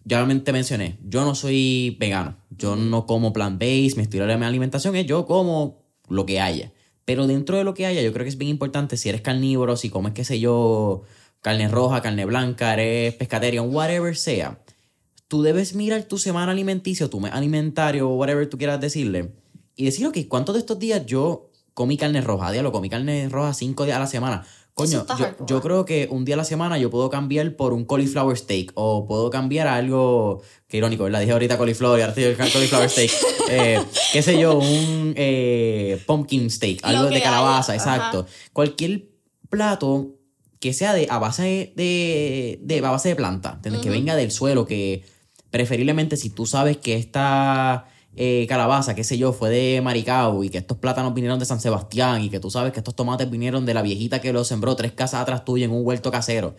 ya te mencioné, yo no soy vegano. Yo no como plant-based, mi estilo de alimentación es yo como lo que haya. Pero dentro de lo que haya, yo creo que es bien importante si eres carnívoro, si comes, qué sé yo, carne roja, carne blanca, eres pescatarian, whatever sea tú debes mirar tu semana alimenticia, tu mes alimentario, whatever tú quieras decirle, y decir, ok, ¿cuántos de estos días yo comí carne roja? Diablo, comí carne roja cinco días a la semana. Coño, yo, yo creo que un día a la semana yo puedo cambiar por un cauliflower steak, o puedo cambiar a algo, que irónico, ¿verdad? Dije ahorita cauliflower, y ahora estoy cauliflower steak. <laughs> Eh, qué sé yo, un eh, pumpkin steak, algo de calabaza, haya, exacto. ajá. Cualquier plato que sea de a base de, de, a base de planta, ¿entiendes? Que venga del suelo, que preferiblemente si tú sabes que esta eh, calabaza, qué sé yo, fue de Maricao y que estos plátanos vinieron de San Sebastián y que tú sabes que estos tomates vinieron de la viejita que los sembró tres casas atrás tuya en un huerto casero.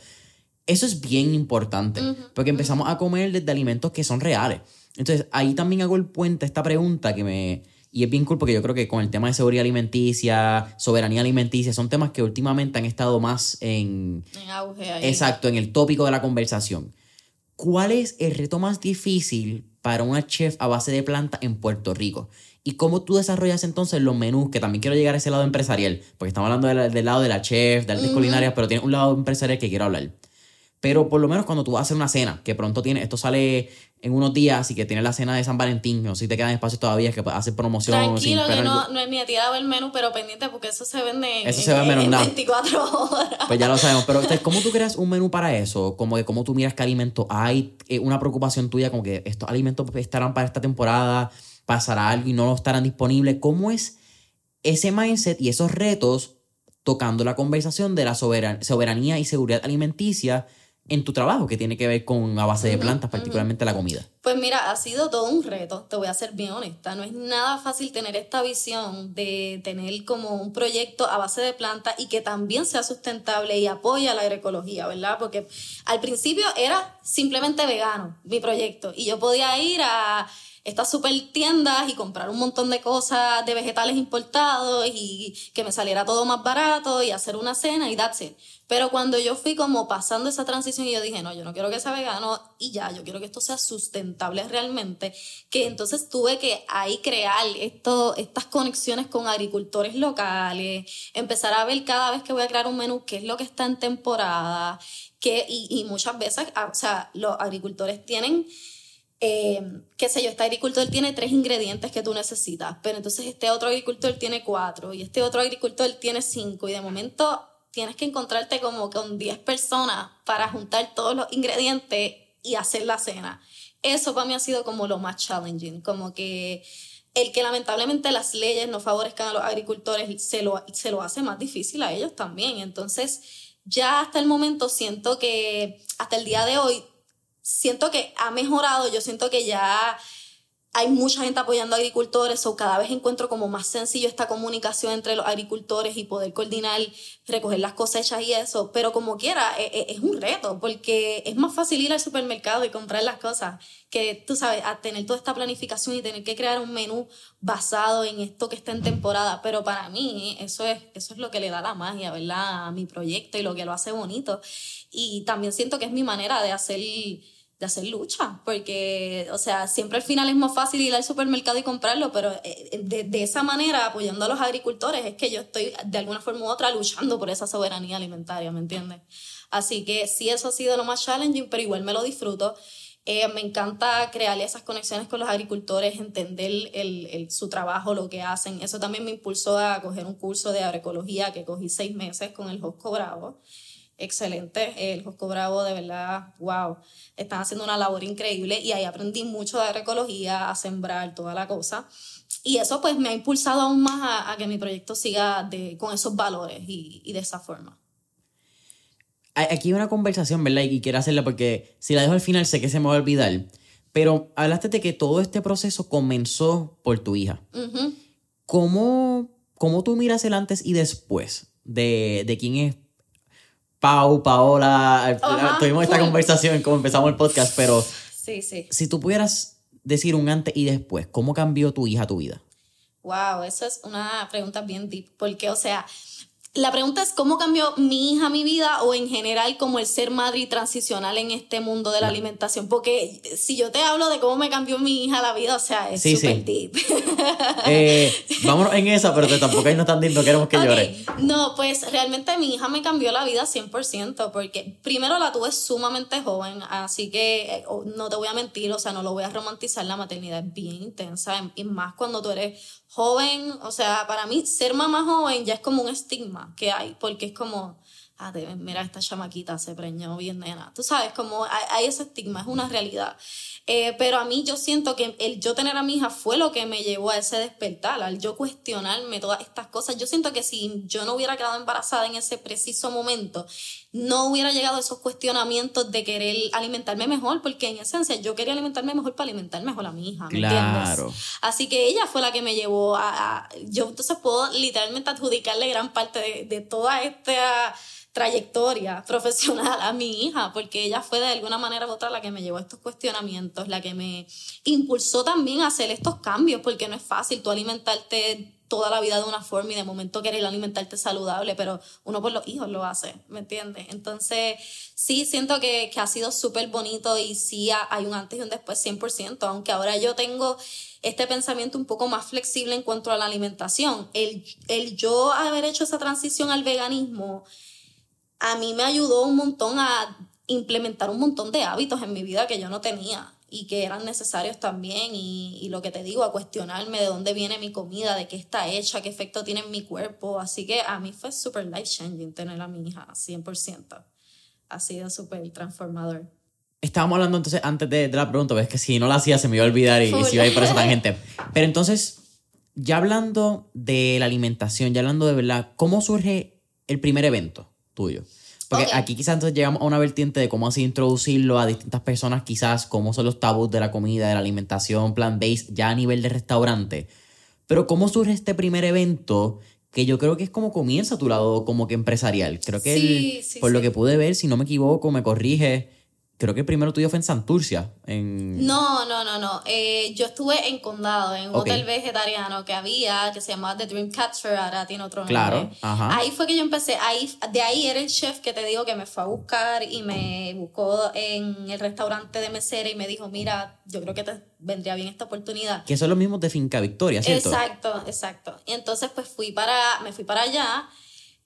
Eso es bien importante, porque empezamos a comer desde alimentos que son reales. Entonces, ahí también hago el puente a esta pregunta que me... Y es bien cool porque yo creo que con el tema de seguridad alimenticia, soberanía alimenticia, son temas que últimamente han estado más en, En auge ahí. Exacto, en el tópico de la conversación. ¿Cuál es el reto más difícil para una chef a base de planta en Puerto Rico? ¿Y cómo tú desarrollas entonces los menús? Que también quiero llegar a ese lado empresarial, porque estamos hablando del, del lado de la chef, de artes culinarias, pero tiene un lado empresarial que quiero hablar. Pero por lo menos cuando tú vas a hacer una cena, que pronto tiene, esto sale en unos días y que tiene la cena de San Valentín, no sé si te quedan espacios todavía que puedes hacer promoción. sin Tranquilo, que esperar no, no ni he tirado el menú, pero pendiente porque eso se vende en, se va a en- en menudar. 24 horas. Pues ya lo sabemos, pero entonces, <laughs> ¿cómo tú creas un menú para eso? Como que cómo tú miras qué alimentos hay, eh, una preocupación tuya como que estos alimentos estarán para esta temporada, pasará algo y no estarán disponibles. ¿Cómo es ese mindset y esos retos tocando la conversación de la soberan- soberanía y seguridad alimenticia en tu trabajo que tiene que ver con a base de plantas, particularmente la comida? Pues mira, ha sido todo un reto, te voy a ser bien honesta. No es nada fácil tener esta visión de tener como un proyecto a base de planta y que también sea sustentable y apoya la agroecología, ¿verdad? Porque al principio era simplemente vegano mi proyecto y yo podía ir a estas super tiendas y comprar un montón de cosas de vegetales importados y que me saliera todo más barato y hacer una cena y that's it. Pero cuando yo fui como pasando esa transición y yo dije, no, yo no quiero que sea vegano y ya, yo quiero que esto sea sustentable realmente, que entonces tuve que ahí crear esto, estas conexiones con agricultores locales, empezar a ver cada vez que voy a crear un menú qué es lo que está en temporada, que, y, y muchas veces, ah, o sea, los agricultores tienen... Eh, qué sé yo, este agricultor tiene tres ingredientes que tú necesitas, pero entonces este otro agricultor tiene cuatro y este otro agricultor tiene cinco y de momento tienes que encontrarte como con 10 personas para juntar todos los ingredientes y hacer la cena. Eso para mí ha sido como lo más challenging, como que el que lamentablemente las leyes no favorezcan a los agricultores se lo, se lo hace más difícil a ellos también. Entonces, ya hasta el momento siento que, hasta el día de hoy, siento que ha mejorado, yo siento que ya hay mucha gente apoyando a agricultores o cada vez encuentro como más sencillo esta comunicación entre los agricultores y poder coordinar, recoger las cosechas y eso, pero como quiera, e, e, es, un reto porque es más fácil ir al supermercado y comprar las cosas que, tú sabes, a tener toda esta planificación y tener que crear un menú basado en esto que está en temporada, pero para mí eso es, eso es lo que le da la magia, ¿verdad? A mi proyecto y lo que lo hace bonito. Y también siento que es mi manera de hacer de hacer lucha, porque, o sea, siempre al final es más fácil ir al supermercado y comprarlo, pero eh, de, de, esa manera, apoyando a los agricultores, es que yo estoy de alguna forma u otra luchando por esa soberanía alimentaria, ¿me entiendes? Así que sí, eso ha sido lo más challenging, pero igual me lo disfruto. Eh, me encanta crear esas conexiones con los agricultores, entender el, el, su trabajo, lo que hacen. Eso también me impulsó a coger un curso de agroecología que cogí seis meses con el Josco Bravo excelente. El Josco Bravo, de verdad, wow, están haciendo una labor increíble y ahí aprendí mucho de agroecología, a sembrar toda la cosa. Y eso pues me ha impulsado aún más a, que mi proyecto siga de, con esos valores y, y, de esa forma. Aquí hay una conversación, ¿verdad? Y quiero hacerla porque si la dejo al final sé que se me va a olvidar. Pero hablaste de que todo este proceso comenzó por tu hija. ¿Cómo, ¿Cómo, tú miras el antes y después de, de quién es Pau, Paola, tuvimos esta conversación como empezamos el podcast, pero sí, sí. si tú pudieras decir un antes y después, ¿cómo cambió tu hija tu vida? Wow, esa es una pregunta bien deep, porque, o sea, la pregunta es cómo cambió mi hija mi vida o en general como el ser madre y transicional en este mundo de la alimentación. Porque si yo te hablo de cómo me cambió mi hija la vida, o sea, es súper deep. Eh, vámonos en esa, pero tampoco ahí no tan lindo, queremos que llore. No, pues realmente mi hija me cambió la vida 100% porque primero la tuve sumamente joven, así que eh, no te voy a mentir, o sea, no lo voy a romantizar, la maternidad es bien intensa y más cuando tú eres joven, o sea, para mí ser mamá joven ya es como un estigma que hay, porque es como, ah, mira, esta chamaquita se preñó bien nena. Tú sabes, como hay, ese estigma, es una realidad. Eh, pero a mí yo siento que el yo tener a mi hija fue lo que me llevó a ese despertar, al yo cuestionarme todas estas cosas. Yo siento que si yo no hubiera quedado embarazada en ese preciso momento, no hubiera llegado a esos cuestionamientos de querer alimentarme mejor, porque en esencia yo quería alimentarme mejor para alimentar mejor a mi hija, ¿me claro. Así que ella fue la que me llevó a, Yo entonces puedo literalmente adjudicarle gran parte de, de toda esta trayectoria profesional a mi hija, porque ella fue de alguna manera u otra la que me llevó a estos cuestionamientos, la que me impulsó también a hacer estos cambios, porque no es fácil tú alimentarte toda la vida de una forma y de momento querer alimentarte saludable, pero uno por los hijos lo hace, ¿me entiendes? Entonces, sí, siento que, que ha sido súper bonito y sí hay un antes y un después 100%, aunque ahora yo tengo este pensamiento un poco más flexible en cuanto a la alimentación. El, el yo haber hecho esa transición al veganismo, a mí me ayudó un montón a implementar un montón de hábitos en mi vida que yo no tenía y que eran necesarios también y, lo que te digo, a cuestionarme de dónde viene mi comida, de qué está hecha, qué efecto tiene en mi cuerpo. Así que a mí fue súper life changing tener a mi hija, 100%. Ha sido súper transformador. Estábamos hablando entonces antes de, la pregunta, ves que si no la hacía se me iba a olvidar y, y se iba a ir por esa tangente. Pero entonces, ya hablando de la alimentación, ya hablando de verdad, ¿cómo surge el primer evento? tuyo. Porque aquí quizás entonces llegamos a una vertiente de cómo así introducirlo a distintas personas, quizás cómo son los tabús de la comida, de la alimentación plant-based, ya a nivel de restaurante. Pero cómo surge este primer evento que yo creo que es como comienza a tu lado como que empresarial. Creo que por lo que pude ver, si no me equivoco, me corrige, creo que primero tuyo fue en Santurcia. En... No, no, no, no. Eh, yo estuve en Condado, en un hotel vegetariano que había, que se llamaba The Dreamcatcher, ahora tiene otro nombre. Claro, Ahí fue que yo empecé, ahí, de ahí era el chef que te digo que me fue a buscar y me buscó en el restaurante de mesera y me dijo, mira, yo creo que te vendría bien esta oportunidad. Que son los mismos de Finca Victoria, ¿cierto? Exacto, exacto. Y entonces pues fui para, me fui para allá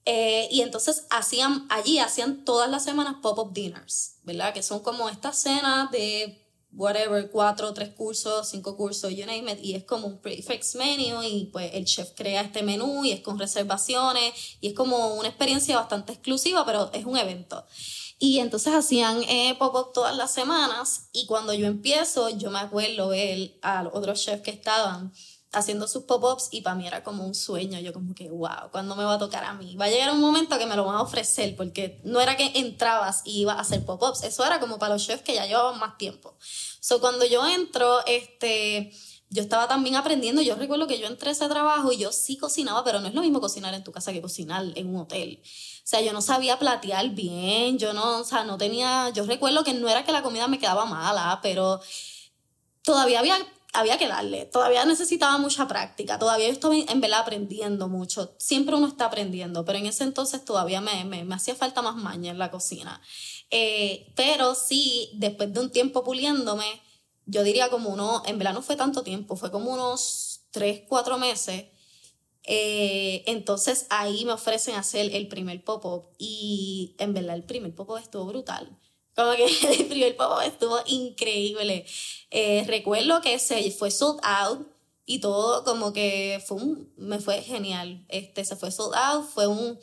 eh, y entonces hacían, allí hacían todas las semanas pop-up dinners, ¿verdad? Que son como estas cenas de whatever, cuatro, tres cursos, cinco cursos, you name it, y es como un prefix menu y pues el chef crea este menú y es con reservaciones y es como una experiencia bastante exclusiva, pero es un evento. Y entonces hacían eh, pop-up todas las semanas y cuando yo empiezo, yo me acuerdo ver a los otros chefs que estaban haciendo sus pop-ups y para mí era como un sueño. Yo como que, wow, ¿cuándo me va a tocar a mí? Va a llegar un momento que me lo van a ofrecer porque no era que entrabas y ibas a hacer pop-ups, eso era como para los chefs que ya llevaban más tiempo. So, cuando yo entro, este, yo estaba también aprendiendo, yo recuerdo que yo entré a ese trabajo y yo sí cocinaba, pero no es lo mismo cocinar en tu casa que cocinar en un hotel. O sea, yo no sabía platear bien, yo no, o sea, no tenía, yo recuerdo que no era que la comida me quedaba mala, pero todavía había había que darle, todavía necesitaba mucha práctica, todavía yo estaba en verdad aprendiendo mucho, siempre uno está aprendiendo, pero en ese entonces todavía me, me, hacía falta más maña en la cocina. Eh, pero sí, después de un tiempo puliéndome, yo diría como uno, en verdad no fue tanto tiempo, fue como unos 3, 4 meses. Eh, entonces ahí me ofrecen hacer el primer pop-up y en verdad el primer pop-up estuvo brutal. Como que <laughs> el primer pop estuvo increíble. Eh, recuerdo que se fue sold out y todo como que fue un, me fue genial. Este, se fue sold out, fue un...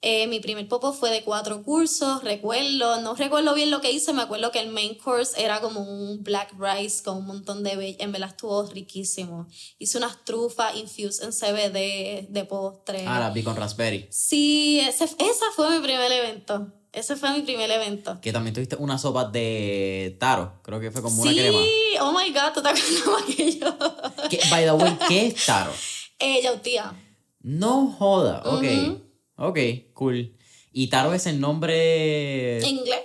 Eh, mi primer popo fue de cuatro cursos, recuerdo, no recuerdo bien lo que hice, me acuerdo que el main course era como un black rice con un montón de... En verdad estuvo riquísimo. Hice unas trufas infused en CBD de postre. Ah, la vi con raspberry. Sí, ese, esa fue mi primer evento. Ese fue mi primer evento. Que también tuviste una sopa de taro. Creo que fue como una crema. Sí, oh my god, tú te acuerdas aquello. ¿Qué, by the way, ¿qué es taro? <laughs> Eh, yautía. No joda, ok. Ok, cool. ¿Y taro es el nombre. En inglés.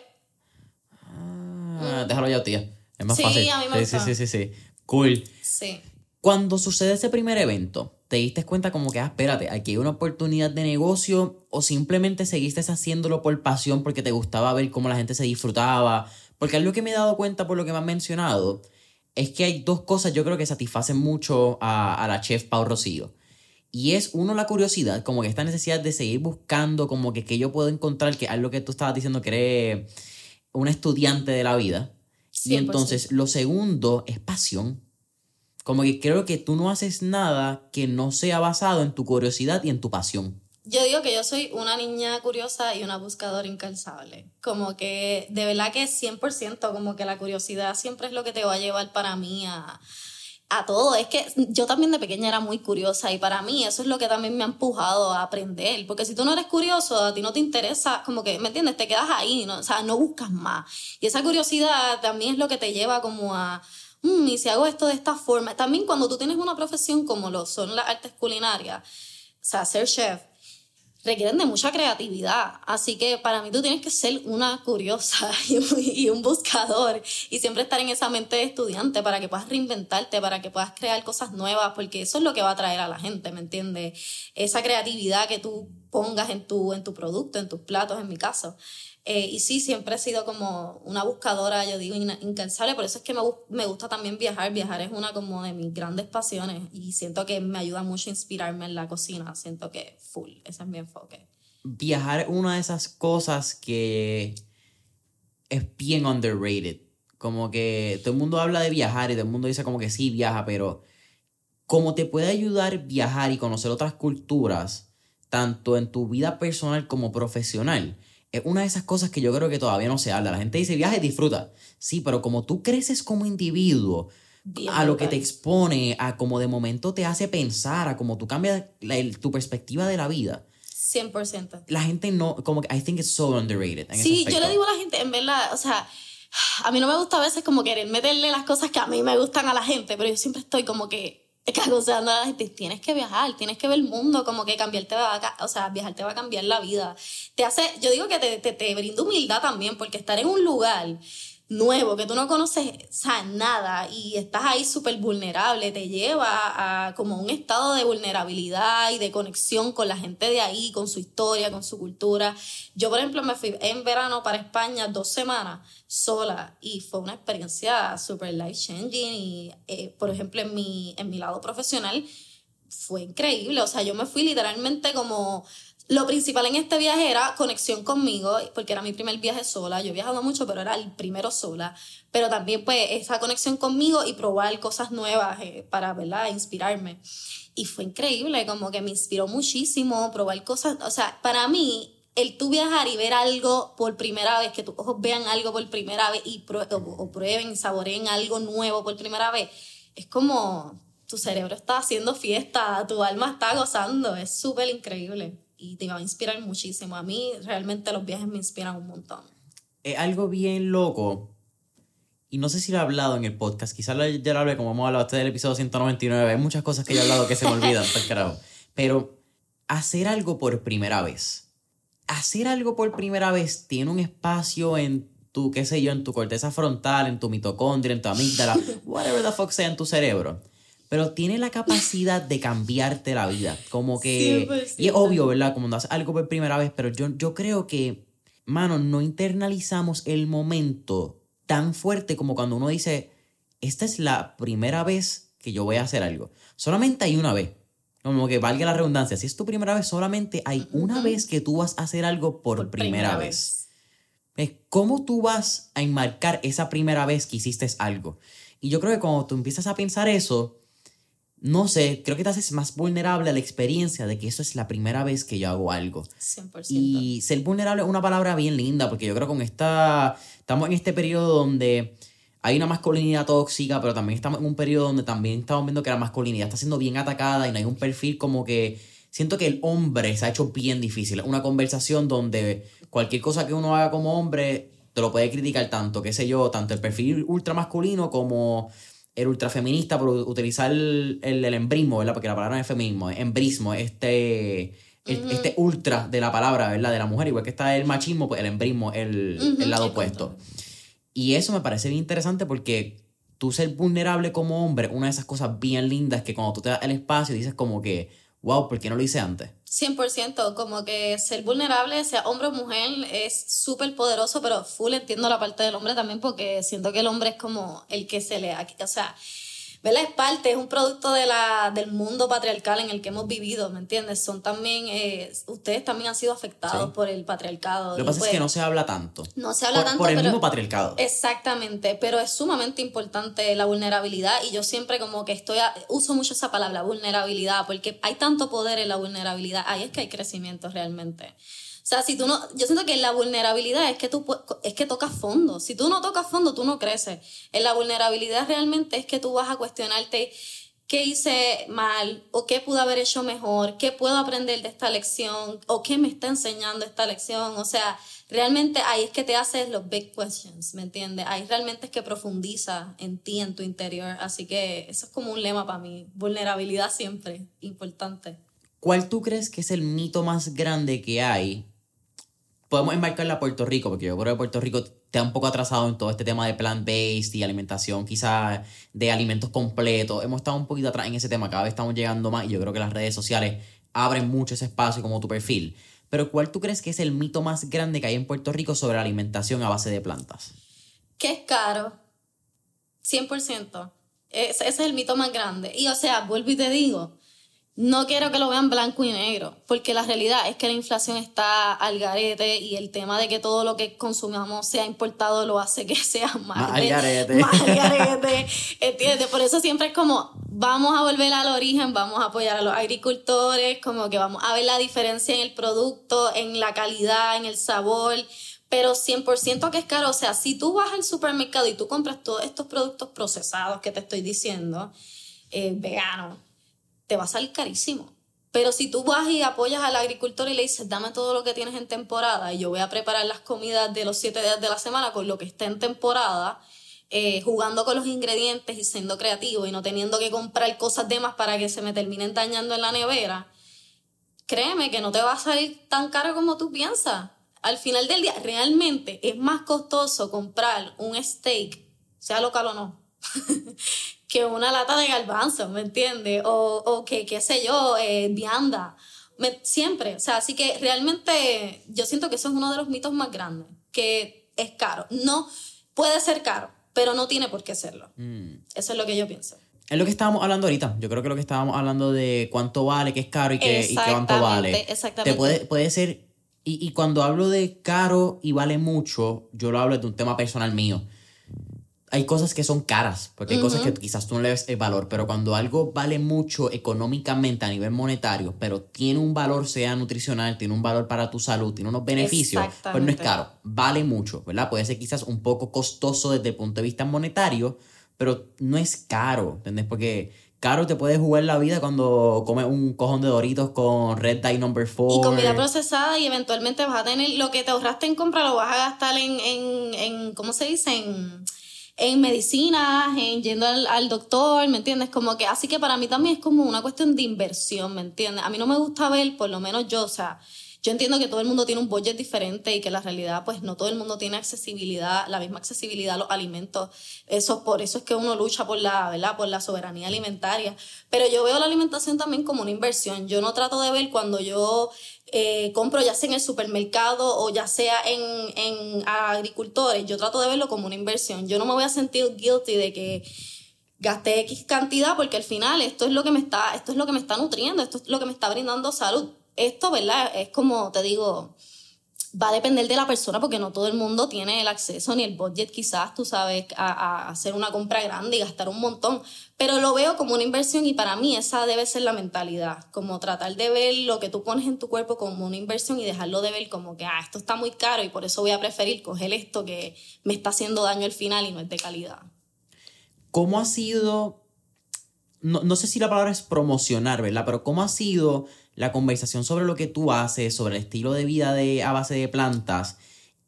Ah, déjalo yautía. Es más sí, fácil. A mí me sí, sí, sí, sí, sí. Cool. Sí. Cuando sucede ese primer evento, ¿te diste cuenta como que, ah, espérate, aquí hay una oportunidad de negocio o simplemente seguiste haciéndolo por pasión porque te gustaba ver cómo la gente se disfrutaba? Porque algo que me he dado cuenta por lo que me han mencionado es que hay dos cosas yo creo que satisfacen mucho a, a la chef Pau Rocío. Y es uno la curiosidad, como que esta necesidad de seguir buscando, como que, que yo puedo encontrar, que algo que tú estabas diciendo que eres un estudiante de la vida. Y entonces lo segundo es pasión. Como que creo que tú no haces nada que no sea basado en tu curiosidad y en tu pasión. Yo digo que yo soy una niña curiosa y una buscadora incansable. Como que de verdad que 100%, como que la curiosidad siempre es lo que te va a llevar para mí a, a todo. Es que yo también de pequeña era muy curiosa y para mí eso es lo que también me ha empujado a aprender. Porque si tú no eres curioso, a ti no te interesa, como que, ¿me entiendes? Te quedas ahí, ¿no? o sea, no buscas más. Y esa curiosidad también es lo que te lleva como a Mm, y si hago esto de esta forma. También cuando tú tienes una profesión como lo son las artes culinarias, o sea, ser chef, requieren de mucha creatividad. Así que para mí tú tienes que ser una curiosa <laughs> y un, buscador y siempre estar en esa mente de estudiante para que puedas reinventarte, para que puedas crear cosas nuevas, porque eso es lo que va a atraer a la gente, ¿me entiendes? Esa creatividad que tú pongas en tu, en tu producto, en tus platos, en mi caso. Eh, y sí, siempre he sido como una buscadora, yo digo, incansable. Por eso es que me, me, gusta también viajar. Viajar es una como de mis grandes pasiones y siento que me ayuda mucho a inspirarme en la cocina. Siento que full, ese es mi enfoque. Viajar es una de esas cosas que es bien underrated. Como que todo el mundo habla de viajar y todo el mundo dice como que sí, viaja, pero como te puede ayudar viajar y conocer otras culturas, tanto en tu vida personal como profesional es una de esas cosas que yo creo que todavía no se habla. La gente dice viaje, disfruta. Sí, pero como tú creces como individuo, a lo que te expone, a como de momento te hace pensar, a cómo tú cambias tu perspectiva de la vida. 100%. La gente no, como que I think it's so underrated. sí, yo le digo a la gente, en verdad, o sea, a mí no me gusta a veces como querer meterle las cosas que a mí me gustan a la gente, pero yo siempre estoy como que aconsejando a la gente, tienes que viajar, tienes que ver el mundo, como que cambiarte va a, o sea, viajar te va a cambiar la vida. Te hace, yo digo que te, te, te brinda humildad también, porque estar en un lugar nuevo, que tú no conoces nada y estás ahí súper vulnerable, te lleva a como un estado de vulnerabilidad y de conexión con la gente de ahí, con su historia, con su cultura. Yo, por ejemplo, me fui en verano para España dos semanas sola y fue una experiencia súper life changing y, eh, por ejemplo, en mi, en mi lado profesional fue increíble, o sea, yo me fui literalmente como lo principal en este viaje era conexión conmigo, porque era mi primer viaje sola. Yo he viajado mucho, pero era el primero sola. Pero también, pues, esa conexión conmigo y probar cosas nuevas eh, para, ¿verdad?, inspirarme. Y fue increíble, como que me inspiró muchísimo probar cosas. O sea, para mí, el tú viajar y ver algo por primera vez, que tus ojos vean algo por primera vez y o, prueben y saboreen algo nuevo por primera vez, es como tu cerebro está haciendo fiesta, tu alma está gozando, es súper increíble y te va a inspirar muchísimo. A mí realmente los viajes me inspiran un montón. Es algo bien loco. Y no sé si lo he hablado en el podcast, quizás ya lo hablé como hemos hablado este del episodio 199. Hay muchas cosas que yo he hablado que se me olvidan, pues, carajo. Pero hacer algo por primera vez. Hacer algo por primera vez tiene un espacio en tu, qué sé yo, en tu corteza frontal, en tu mitocondria, en tu amígdala, whatever the fuck sea en tu cerebro pero tiene la capacidad de cambiarte la vida. Como que... Y es obvio, ¿verdad? Como cuando haces algo por primera vez, pero yo, yo creo que, mano, no internalizamos el momento tan fuerte como cuando uno dice, esta es la primera vez que yo voy a hacer algo. Solamente hay una vez. Como que valga la redundancia. Si es tu primera vez, solamente hay una vez que tú vas a hacer algo por, primera, vez. vez. ¿Cómo tú vas a enmarcar esa primera vez que hiciste algo? Y yo creo que cuando tú empiezas a pensar eso, no sé, creo que te haces más vulnerable a la experiencia de que eso es la primera vez que yo hago algo. 100%. Y ser vulnerable es una palabra bien linda, porque yo creo que con esta, estamos en este periodo donde hay una masculinidad tóxica, pero también estamos en un periodo donde también estamos viendo que la masculinidad está siendo bien atacada y no hay un perfil como que... Siento que el hombre se ha hecho bien difícil. Una conversación donde cualquier cosa que uno haga como hombre te lo puede criticar tanto, qué sé yo, tanto el perfil ultra masculino como el ultrafeminista por utilizar el, el, embrismo, ¿verdad? Porque la palabra no es feminismo, es embrismo, este, este ultra de la palabra, ¿verdad? De la mujer, igual que está el machismo, pues el embrismo, el, el lado opuesto. Y eso me parece bien interesante porque tú ser vulnerable como hombre, una de esas cosas bien lindas que cuando tú te das el espacio dices como que, wow, ¿por qué no lo hice antes? 100%, como que ser vulnerable, sea hombre o mujer, es súper poderoso, pero full entiendo la parte del hombre también porque siento que el hombre es como el que se le... O sea, ¿verdad? Es parte, es un producto de la, del mundo patriarcal en el que hemos vivido, ¿me entiendes? Son también, eh, ustedes también han sido afectados por el patriarcado. Lo que pasa es que pues no se habla tanto. No se habla tanto. Por el mismo patriarcado. Exactamente, pero es sumamente importante la vulnerabilidad y yo siempre como que estoy, uso mucho esa palabra, vulnerabilidad, porque hay tanto poder en la vulnerabilidad, ahí es que hay crecimiento realmente. Sea, si tú no, yo siento que la vulnerabilidad es que tú es que tocas fondo. Si tú no tocas fondo, tú no creces. En la vulnerabilidad realmente es que tú vas a cuestionarte qué hice mal o qué pude haber hecho mejor, qué puedo aprender de esta lección o qué me está enseñando esta lección. O sea, realmente ahí es que te haces los big questions, ¿me entiendes? Ahí realmente es que profundiza en ti, en tu interior. Así que eso es como un lema para mí. Vulnerabilidad siempre, importante. ¿Cuál tú crees que es el mito más grande que hay podemos enmarcarla a Puerto Rico, porque yo creo que Puerto Rico está un poco atrasado en todo este tema de plant-based y alimentación, quizás de alimentos completos. Hemos estado un poquito atrás en ese tema, cada vez estamos llegando más y yo creo que las redes sociales abren mucho ese espacio como tu perfil. Pero ¿cuál tú crees que es el mito más grande que hay en Puerto Rico sobre la alimentación a base de plantas? Que es caro. 100%. Ese es el mito más grande. Y o sea, vuelvo y te digo, no quiero que lo vean blanco y negro, porque la realidad es que la inflación está al garete y el tema de que todo lo que consumamos sea importado lo hace que <laughs> sea más, al garete. Más al garete, <laughs> ¿entiendes? Por eso siempre es como, vamos a volver al origen, vamos a apoyar a los agricultores, como que vamos a ver la diferencia en el producto, en la calidad, en el sabor, pero 100% que es caro. O sea, si tú vas al supermercado y tú compras todos estos productos procesados que te estoy diciendo, eh, veganos, te va a salir carísimo. Pero si tú vas y apoyas al agricultor y le dices, dame todo lo que tienes en temporada y yo voy a preparar las comidas de los siete días de la semana con lo que esté en temporada, eh, jugando con los ingredientes y siendo creativo y no teniendo que comprar cosas de más para que se me terminen dañando en la nevera, créeme que no te va a salir tan caro como tú piensas. al final del día, realmente es más costoso comprar un steak, sea local o no, <laughs> que una lata de garbanzo, ¿me entiendes? O, o, que, qué sé yo, eh, vianda. siempre, o sea, así que realmente yo siento que eso es uno de los mitos más grandes, que es caro. No, puede ser caro, pero no tiene por qué serlo. Mm. Eso es lo que yo pienso. Es lo que estábamos hablando ahorita. Yo creo que lo que estábamos hablando de cuánto vale, qué es caro y qué, y cuánto vale. Exactamente. Te puede, puede ser y, cuando hablo de caro y vale mucho, yo lo hablo de un tema personal mío. Hay cosas que son caras, porque hay cosas que quizás tú no le ves el valor, pero cuando algo vale mucho económicamente a nivel monetario, pero tiene un valor, sea nutricional, tiene un valor para tu salud, tiene unos beneficios, pues no es caro, vale mucho, ¿verdad? Puede ser quizás un poco costoso desde el punto de vista monetario, pero no es caro, ¿entendés? Porque Caro, te puedes jugar la vida cuando comes un cojón de doritos con Red Dye Number 4. Y comida procesada y eventualmente vas a tener lo que te ahorraste en compra, lo vas a gastar en, en, en ¿cómo se dice? En, en medicinas, en yendo al, al, doctor, ¿me entiendes? Como que, así que para mí también es como una cuestión de inversión, ¿me entiendes? A mí no me gusta ver, por lo menos yo, o sea, yo entiendo que todo el mundo tiene un budget diferente y que la realidad, pues no todo el mundo tiene accesibilidad, la misma accesibilidad a los alimentos. Eso, por eso es que uno lucha por la. Por la soberanía alimentaria. Pero yo veo la alimentación también como una inversión. Yo no trato de ver cuando yo eh, compro ya sea en el supermercado o ya sea en, en agricultores, yo trato de verlo como una inversión. Yo no me voy a sentir guilty de que gasté X cantidad porque al final esto es lo que me está, esto es lo que me está nutriendo, esto es lo que me está brindando salud esto, ¿verdad? Es como te digo, va a depender de la persona porque no todo el mundo tiene el acceso ni el budget quizás, tú sabes, a, hacer una compra grande y gastar un montón. Pero lo veo como una inversión y para mí esa debe ser la mentalidad, como tratar de ver lo que tú pones en tu cuerpo como una inversión y dejarlo de ver como que, ah, esto está muy caro y por eso voy a preferir coger esto que me está haciendo daño al final y no es de calidad. ¿Cómo ha sido, no, no sé si la palabra es promocionar, ¿verdad? Pero ¿cómo ha sido la conversación sobre lo que tú haces, sobre el estilo de vida de, a base de plantas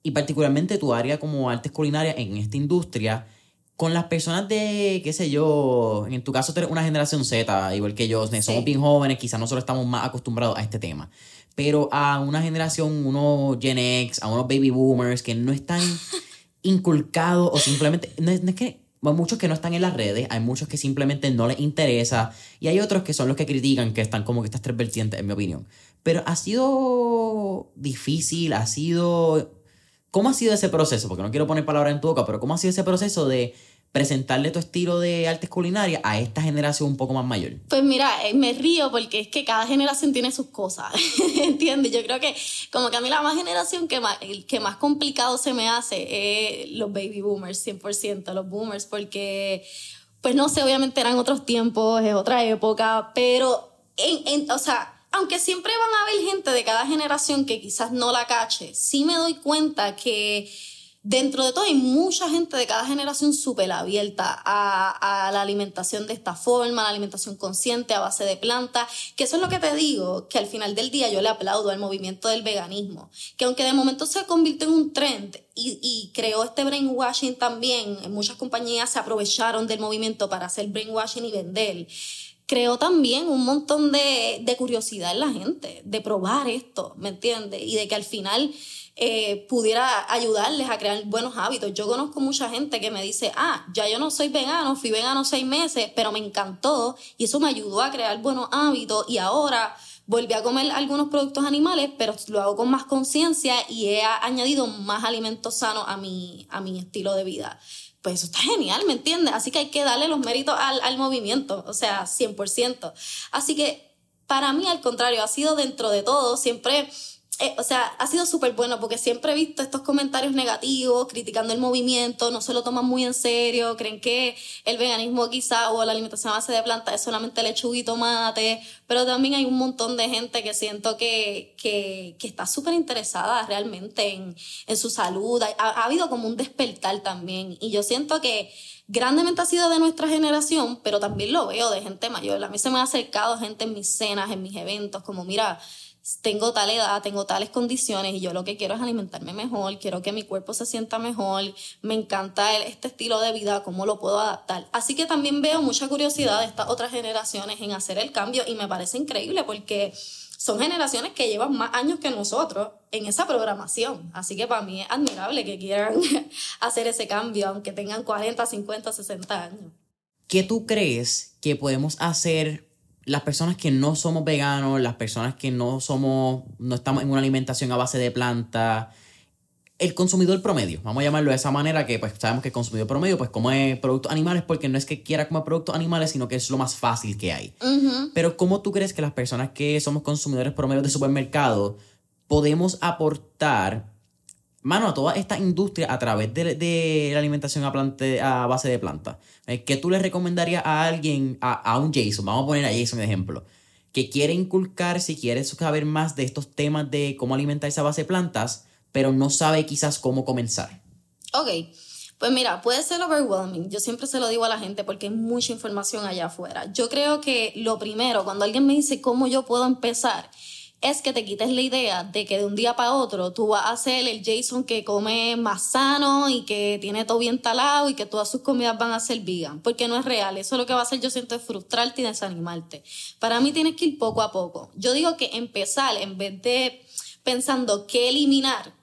y particularmente tu área como artes culinarias en esta industria con las personas de, qué sé yo, en tu caso tú eres una generación Z, igual que yo, somos bien jóvenes, quizás nosotros estamos más acostumbrados a este tema, pero a una generación, unos Gen X, a unos baby boomers que no están <laughs> inculcados o simplemente, no es que muchos que no están en las redes, hay muchos que simplemente no les interesa y hay otros que son los que critican, que están como que estas tres vertientes, en mi opinión. Pero ha sido difícil, ha sido... ¿Cómo ha sido ese proceso? Porque no quiero poner palabras en tu boca, pero ¿cómo ha sido ese proceso de presentarle tu estilo de artes culinarias a esta generación un poco más mayor? Pues mira, eh, me río porque es que cada generación tiene sus cosas, <laughs> ¿entiendes? Yo creo que como que a mí la más generación que más, que más complicado se me hace es los baby boomers, 100%, los boomers, porque pues no sé, obviamente eran otros tiempos, es otra época, pero en, en, o sea, aunque siempre van a haber gente de cada generación que quizás no la cache, sí me doy cuenta que dentro de todo hay mucha gente de cada generación súper abierta a, la alimentación de esta forma, a la alimentación consciente a base de plantas, que eso es lo que te digo, que al final del día yo le aplaudo al movimiento del veganismo, que aunque de momento se convirtió en un trend y, y creó este brainwashing también, muchas compañías se aprovecharon del movimiento para hacer brainwashing y vender creó también un montón de, de, curiosidad en la gente, de probar esto, ¿me entiendes? Y de que al final eh, pudiera ayudarles a crear buenos hábitos. Yo conozco mucha gente que me dice, ah, ya yo no soy vegano, fui vegano seis meses, pero me encantó y eso me ayudó a crear buenos hábitos y ahora volví a comer algunos productos animales, pero lo hago con más conciencia y he añadido más alimentos sanos a mi, a mi estilo de vida. Pues eso está genial, ¿me entiendes? Así que hay que darle los méritos al, al movimiento, o sea, 100%. Así que para mí, al contrario, ha sido dentro de todo, siempre eh, o sea, ha sido súper bueno porque siempre he visto estos comentarios negativos, criticando el movimiento, no se lo toman muy en serio, creen que el veganismo quizá o la alimentación a base de plantas es solamente lechuga y tomate, pero también hay un montón de gente que siento que, que, que está súper interesada realmente en, en, su salud. Ha, ha habido como un despertar también y yo siento que grandemente ha sido de nuestra generación, pero también lo veo de gente mayor. A mí se me ha acercado gente en mis cenas, en mis eventos, como mira, tengo tal edad, tengo tales condiciones y yo lo que quiero es alimentarme mejor, quiero que mi cuerpo se sienta mejor, me encanta este estilo de vida, cómo lo puedo adaptar. Así que también veo mucha curiosidad de estas otras generaciones en hacer el cambio y me parece increíble porque son generaciones que llevan más años que nosotros en esa programación. Así que para mí es admirable que quieran <laughs> hacer ese cambio, aunque tengan 40, 50, 60 años. ¿Qué tú crees que podemos hacer las personas que no somos veganos, las personas que no somos, no estamos en una alimentación a base de planta, el consumidor promedio, vamos a llamarlo de esa manera, que pues sabemos que el consumidor promedio pues come productos animales porque no es que quiera comer productos animales, sino que es lo más fácil que hay. Pero ¿cómo tú crees que las personas que somos consumidores promedio de supermercado podemos aportar mano toda esta industria a través de, la alimentación a, a base de plantas? Eh, ¿Qué tú le recomendarías a alguien, a, a un Jason, vamos a poner a Jason de ejemplo, que quiere inculcar, si quiere saber más de estos temas de cómo alimentarse a base de plantas, pero no sabe quizás cómo comenzar? Ok, pues mira, puede ser overwhelming. Yo siempre se lo digo a la gente porque hay mucha información allá afuera. Yo creo que lo primero, cuando alguien me dice cómo yo puedo empezar, es que te quites la idea de que de un día para otro tú vas a ser el Jason que come más sano y que tiene todo bien talado y que todas sus comidas van a ser vegan, porque no es real. Eso lo que va a hacer yo siento es frustrarte y desanimarte. Para mí tienes que ir poco a poco. Yo digo que empezar en vez de pensando qué eliminar,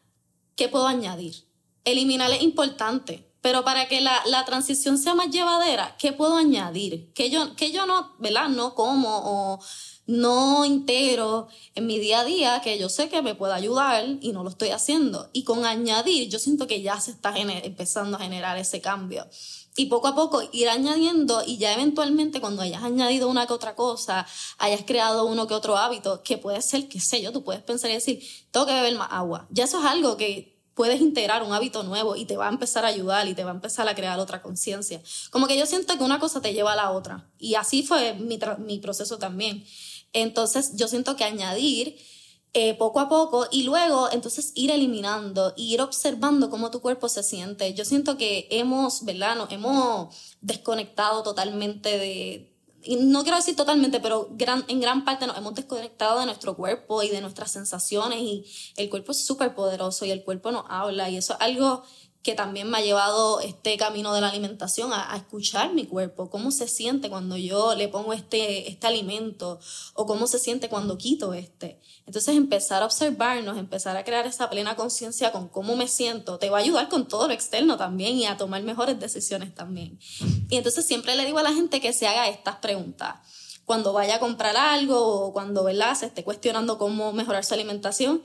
¿qué puedo añadir? Eliminar es importante, pero para que la, la, transición sea más llevadera, ¿qué puedo añadir? Que yo, que yo no, ¿verdad? No como o no integro en mi día a día que yo sé que me puede ayudar y no lo estoy haciendo. Y con añadir, yo siento que ya se está empezando a generar ese cambio. Y poco a poco ir añadiendo y ya eventualmente cuando hayas añadido una que otra cosa, hayas creado uno que otro hábito, que puede ser, qué sé yo, tú puedes pensar y decir, tengo que beber más agua. Ya eso es algo que puedes integrar un hábito nuevo y te va a empezar a ayudar y te va a empezar a crear otra conciencia. Como que yo siento que una cosa te lleva a la otra. Y así fue mi, mi proceso también. Entonces yo siento que añadir eh, poco a poco y luego entonces ir eliminando, ir observando cómo tu cuerpo se siente. Yo siento que hemos, ¿verdad? Nos hemos desconectado totalmente de, no quiero decir totalmente, pero en gran parte nos hemos desconectado de nuestro cuerpo y de nuestras sensaciones y el cuerpo es súper poderoso y el cuerpo nos habla y eso es algo que también me ha llevado este camino de la alimentación a, escuchar mi cuerpo, cómo se siente cuando yo le pongo este, este alimento o cómo se siente cuando quito este. Entonces empezar a observarnos, empezar a crear esa plena conciencia con cómo me siento, te va a ayudar con todo lo externo también y a tomar mejores decisiones también. Y entonces siempre le digo a la gente que se haga estas preguntas. Cuando vaya a comprar algo o cuando ¿verdad? se esté cuestionando cómo mejorar su alimentación,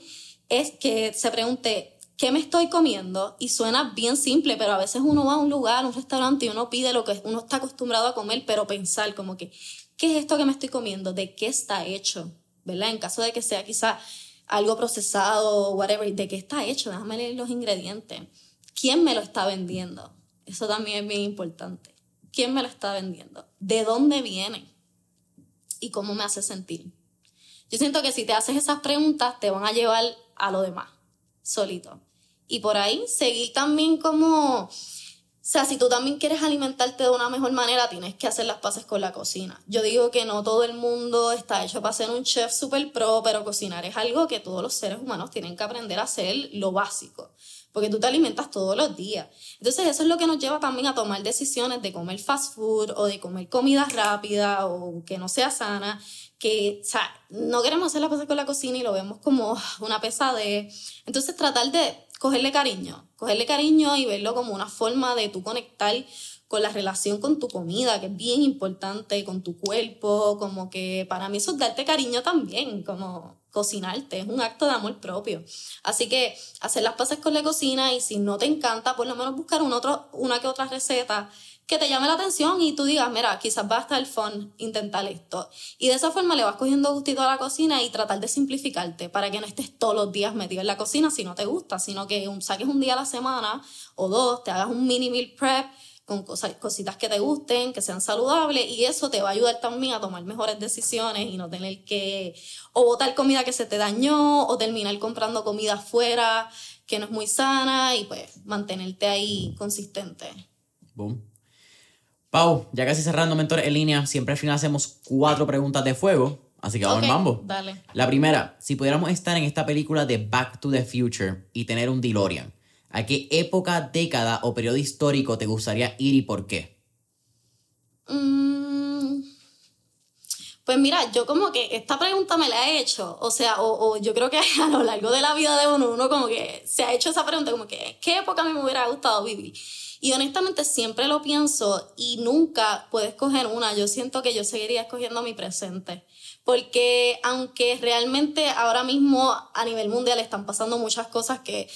es que se pregunte, ¿qué me estoy comiendo? Y suena bien simple, pero a veces uno va a un lugar, a un restaurante y uno pide lo que uno está acostumbrado a comer, pero pensar como que, ¿qué es esto que me estoy comiendo? ¿De qué está hecho? ¿Verdad? En caso de que sea quizá algo procesado whatever, ¿de qué está hecho? Déjame leer los ingredientes. ¿Quién me lo está vendiendo? Eso también es bien importante. ¿Quién me lo está vendiendo? ¿De dónde viene? ¿Y cómo me hace sentir? Yo siento que si te haces esas preguntas, te van a llevar a lo demás, solito. Y por ahí seguir también como, o sea, si tú también quieres alimentarte de una mejor manera, tienes que hacer las paces con la cocina. Yo digo que no todo el mundo está hecho para ser un chef super pro, pero cocinar es algo que todos los seres humanos tienen que aprender a hacer lo básico, porque tú te alimentas todos los días. Entonces eso es lo que nos lleva también a tomar decisiones de comer fast food o de comer comida rápida o que no sea sana que, o sea, no queremos hacer la paces con la cocina y lo vemos como una pesadez. Entonces, tratar de cogerle cariño, cogerle cariño y verlo como una forma de tú conectar con la relación con tu comida, que es bien importante, con tu cuerpo, como que para mí eso es darte cariño también, como cocinarte, es un acto de amor propio. Así que hacer las paces con la cocina y si no te encanta, por lo menos buscar una que otra receta que te llame la atención y tú digas, mira, quizás va a estar fun intentar esto. Y de esa forma le vas cogiendo gustito a la cocina y tratar de simplificarte para que no estés todos los días metido en la cocina si no te gusta, sino que saques un día a la semana o dos, te hagas un mini meal prep con cosas, cositas que te gusten, que sean saludables y eso te va a ayudar también a tomar mejores decisiones y no tener que o botar comida que se te dañó o terminar comprando comida afuera que no es muy sana y pues mantenerte ahí consistente. Boom. Pau, ya casi cerrando Mentores en línea, siempre al final hacemos cuatro preguntas de fuego, así que vamos al mambo. Dale. La primera, si pudiéramos estar en esta película de Back to the Future y tener un DeLorean, ¿a qué época, década o periodo histórico te gustaría ir y por qué? Mm, Pues mira, yo como que esta pregunta me la he hecho, o sea, o, o, yo creo que <laughs> a lo largo de la vida de uno, uno como que se ha hecho esa pregunta, como que, ¿qué época a mí me hubiera gustado vivir? Y honestamente siempre lo pienso y nunca puedo escoger una. Yo siento que yo seguiría escogiendo mi presente. Porque aunque realmente ahora mismo a nivel mundial están pasando muchas cosas que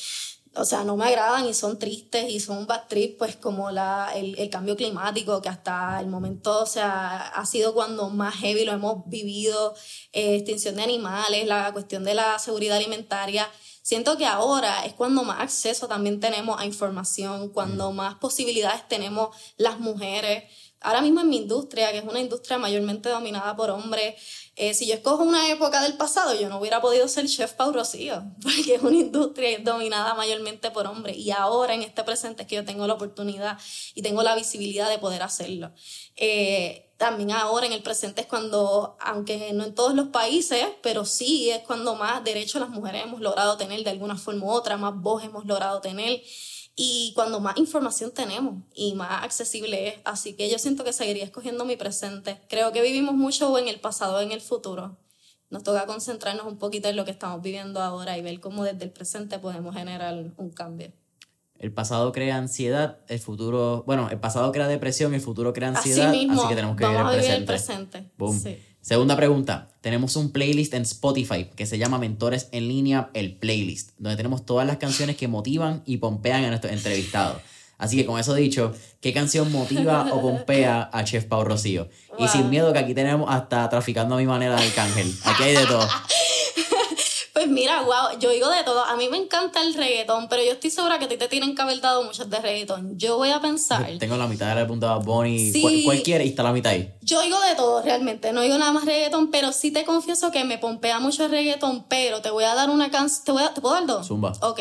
o sea, no me agradan y son tristes y son bad trip, pues como la, el, el, cambio climático, que hasta el momento, o sea, ha sido cuando más heavy lo hemos vivido, eh, extinción de animales, la cuestión de la seguridad alimentaria. Siento que ahora es cuando más acceso también tenemos a información, cuando más posibilidades tenemos las mujeres. Ahora mismo en mi industria, que es una industria mayormente dominada por hombres, eh, si yo escojo una época del pasado, yo no hubiera podido ser chef Pau Rocío, <laughs> porque es una industria dominada mayormente por hombres. Y ahora en este presente es que yo tengo la oportunidad y tengo la visibilidad de poder hacerlo. Eh, también ahora en el presente es cuando, aunque no en todos los países, pero sí es cuando más derechos las mujeres hemos logrado tener de alguna forma u otra, más voz hemos logrado tener y cuando más información tenemos y más accesible es. Así que yo siento que seguiría escogiendo mi presente. Creo que vivimos mucho en el pasado en el futuro. Nos toca concentrarnos un poquito en lo que estamos viviendo ahora y ver cómo desde el presente podemos generar un cambio. El pasado crea ansiedad, el futuro, bueno, el pasado crea depresión, el futuro crea ansiedad, así, mismo, que tenemos que vivir el presente. el presente. Boom. Segunda pregunta, tenemos un playlist en Spotify que se llama Mentores en línea, el playlist, donde tenemos todas las canciones que motivan y pompean a nuestros entrevistados. Así que con eso dicho, ¿qué canción motiva o <laughs> pompea a Chef Pau Rocío? Y sin miedo que aquí tenemos hasta traficando a mi manera de Arcángel. Aquí hay de todo. <laughs> Pues mira, wow, yo digo de todo. A mí me encanta el reggaetón, pero yo estoy segura que a ti te tienen que haber dado muchas de reggaetón. Yo voy a pensar. tengo la mitad de la punta de Bonnie, sí, cualquiera, y está la mitad ahí. Yo digo de todo realmente, no digo nada más reggaetón, pero sí te confieso que me pompea mucho el reggaetón, pero te voy a dar una canción. ¿Te, voy a... ¿Te puedo dar dos? Zumba. Ok.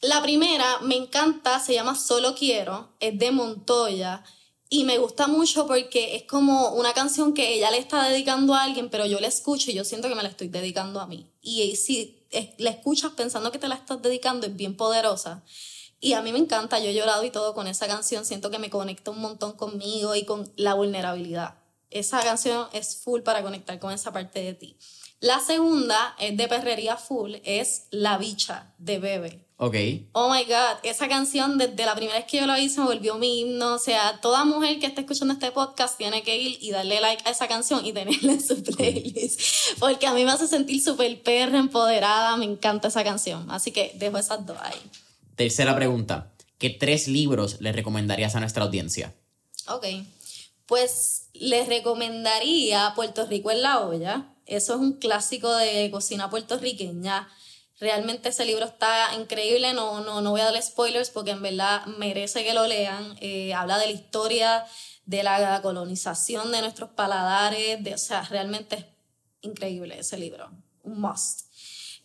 La primera me encanta, se llama Solo Quiero, es de Montoya. Y me gusta mucho porque es como una canción que ella le está dedicando a alguien, pero yo la escucho y yo siento que me la estoy dedicando a mí. Y si la escuchas pensando que te la estás dedicando, es bien poderosa. Y a mí me encanta, yo he llorado y todo con esa canción, siento que me conecta un montón conmigo y con la vulnerabilidad. Esa canción es full para conectar con esa parte de ti. La segunda es de perrería full, es La bicha de Bebe. Ok. Oh my God, esa canción desde la primera vez que yo la vi se me volvió mi himno. O sea, toda mujer que esté escuchando este podcast tiene que ir y darle like a esa canción y tenerla en su playlist. Porque a mí me hace sentir súper perra, empoderada, me encanta esa canción. Así que dejo esas dos ahí. Tercera pregunta. ¿Qué tres libros le recomendarías a nuestra audiencia? Ok. Pues les recomendaría Puerto Rico en la olla. Eso es un clásico de cocina puertorriqueña Realmente ese libro está increíble, no, no, no voy a darle spoilers porque en verdad merece que lo lean. Eh, habla de la historia de la colonización de nuestros paladares, de, o sea, realmente es increíble ese libro, un must,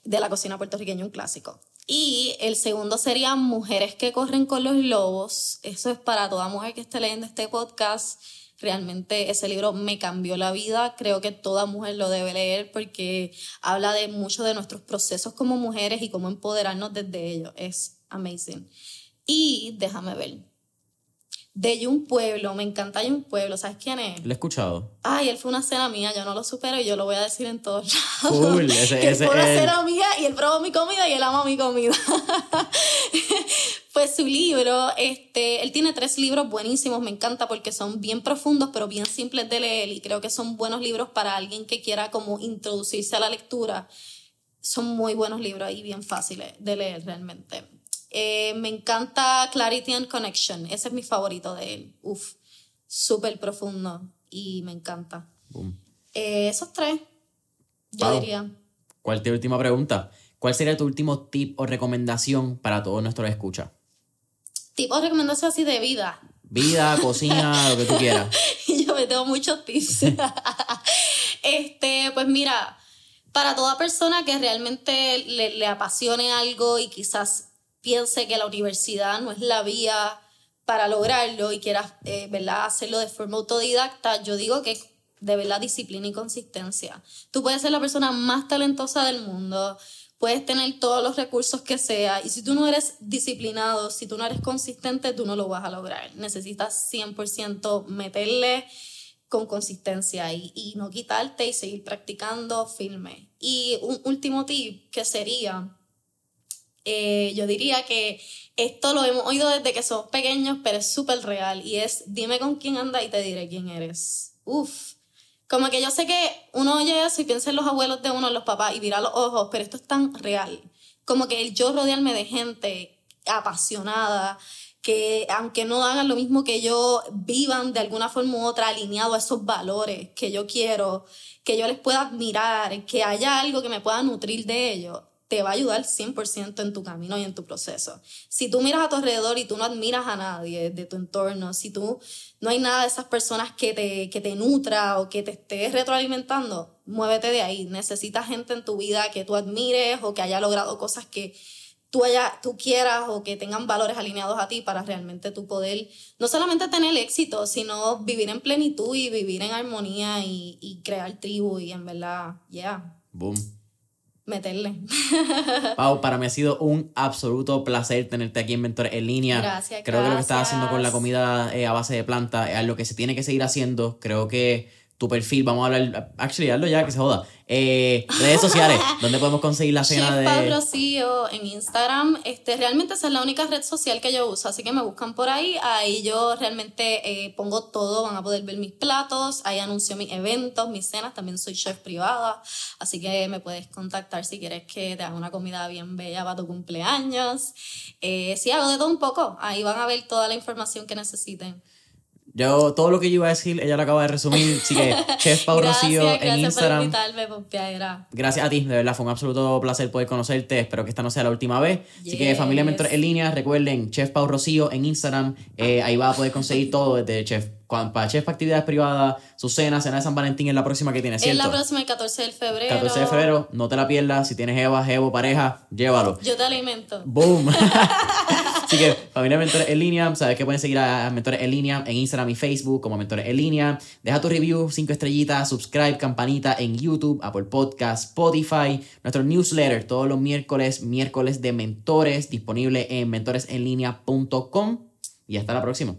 de la cocina puertorriqueña, un clásico. Y el segundo sería Mujeres que corren con los lobos. Eso es para toda mujer que esté leyendo este podcast Realmente ese libro me cambió la vida. Creo que toda mujer lo debe leer porque habla de mucho de nuestros procesos como mujeres y cómo empoderarnos desde ellos. Es amazing. Y déjame ver de un Pueblo, me encanta un Pueblo, ¿sabes quién es? Lo he escuchado. Ay, él fue una cena mía, yo no lo supero y yo lo voy a decir en todos lados. Cool, ese, <laughs> él fue una cena mía y él probó mi comida y él ama mi comida. <laughs> <laughs> pues su libro, este, él tiene tres libros buenísimos, me encanta porque son bien profundos pero bien simples de leer y creo que son buenos libros para alguien que quiera como introducirse a la lectura. Son muy buenos libros y bien fáciles de leer realmente. Eh, me encanta Clarity and Connection. Ese es mi favorito de él. Uf, súper profundo y me encanta. Eh, esos tres, yo diría. ¿Cuál es tu última pregunta? ¿Cuál sería tu último tip o recomendación para todos nuestros escuchas? Tip o recomendación así de vida. Vida, <laughs> cocina, lo que tú quieras. yo me tengo muchos tips. <laughs> este, pues mira, para toda persona que realmente le, le apasione algo y quizás piense que la universidad no es la vía para lograrlo y quieras eh, ¿verdad? hacerlo de forma autodidacta, yo digo que de verdad disciplina y consistencia. Tú puedes ser la persona más talentosa del mundo, puedes tener todos los recursos que sea y si tú no eres disciplinado, si tú no eres consistente, tú no lo vas a lograr. Necesitas 100% meterle con consistencia y, y no quitarte y seguir practicando firme. Y un último tip que sería, eh, yo diría que esto lo hemos oído desde que somos pequeños, pero es súper real y es dime con quién anda y te diré quién eres. Uf. Como que yo sé que uno oye eso y piensa en los abuelos de uno, en los papás y mira los ojos, pero esto es tan real. Como que el yo rodearme de gente apasionada, que aunque no hagan lo mismo que yo, vivan de alguna forma u otra alineado a esos valores que yo quiero, que yo les pueda admirar, que haya algo que me pueda nutrir de ellos te va a ayudar 100% en tu camino y en tu proceso. Si tú miras a tu alrededor y tú no admiras a nadie de tu entorno, si tú no hay nada de esas personas que te, que te nutra o que te estés retroalimentando, muévete de ahí. Necesitas gente en tu vida que tú admires o que haya logrado cosas que tú, haya, tú quieras o que tengan valores alineados a ti para realmente tu poder no solamente tener éxito, sino vivir en plenitud y vivir en armonía y, y crear tribu y en verdad, yeah. Boom meterle. <laughs> Pau, para mí ha sido un absoluto placer tenerte aquí en Mentores en línea. Gracias. Creo que lo que estás haciendo con la comida eh, a base de planta es lo que se tiene que seguir haciendo. Creo que tu perfil, vamos a hablar, actually, hazlo ya, que se joda. Eh, redes sociales, <laughs> ¿dónde podemos conseguir la cena de...? Rocío en Instagram. Este, realmente esa es la única red social que yo uso, así que me buscan por ahí. Ahí yo realmente eh, pongo todo, van a poder ver mis platos, ahí anuncio mis eventos, mis cenas, también soy chef privada, así que me puedes contactar si quieres que te haga una comida bien bella para tu cumpleaños. Eh, sí, hago de todo un poco, ahí van a ver toda la información que necesiten. Yo, todo lo que yo iba a decir, ella lo acaba de resumir. Así que, <laughs> Chef Pau Rocío en Instagram. Gracias por invitarme, Gracias a ti, de verdad, fue un absoluto placer poder conocerte. Espero que esta no sea la última vez. Así que, familia Mentor en línea, recuerden, Chef Pau Rocío en Instagram. Eh, ahí va a poder conseguir todo desde Chef para Chef actividades privadas, su cena, cena de San Valentín es la próxima que tienes, ¿cierto? Es la próxima, el 14 de febrero. 14 de febrero, no te la pierdas. Si tienes Eva, Evo, pareja, llévalo. Yo te alimento. Boom. <laughs> <laughs> Así que, familia Mentores en línea, sabes que pueden seguir a Mentores en línea en Instagram y Facebook como Mentores en línea. Deja tu review, 5 estrellitas, subscribe, campanita en YouTube, Apple Podcast, Spotify, nuestro newsletter todos los miércoles, miércoles de mentores, disponible en mentoresenlinea.com. Y hasta la próxima.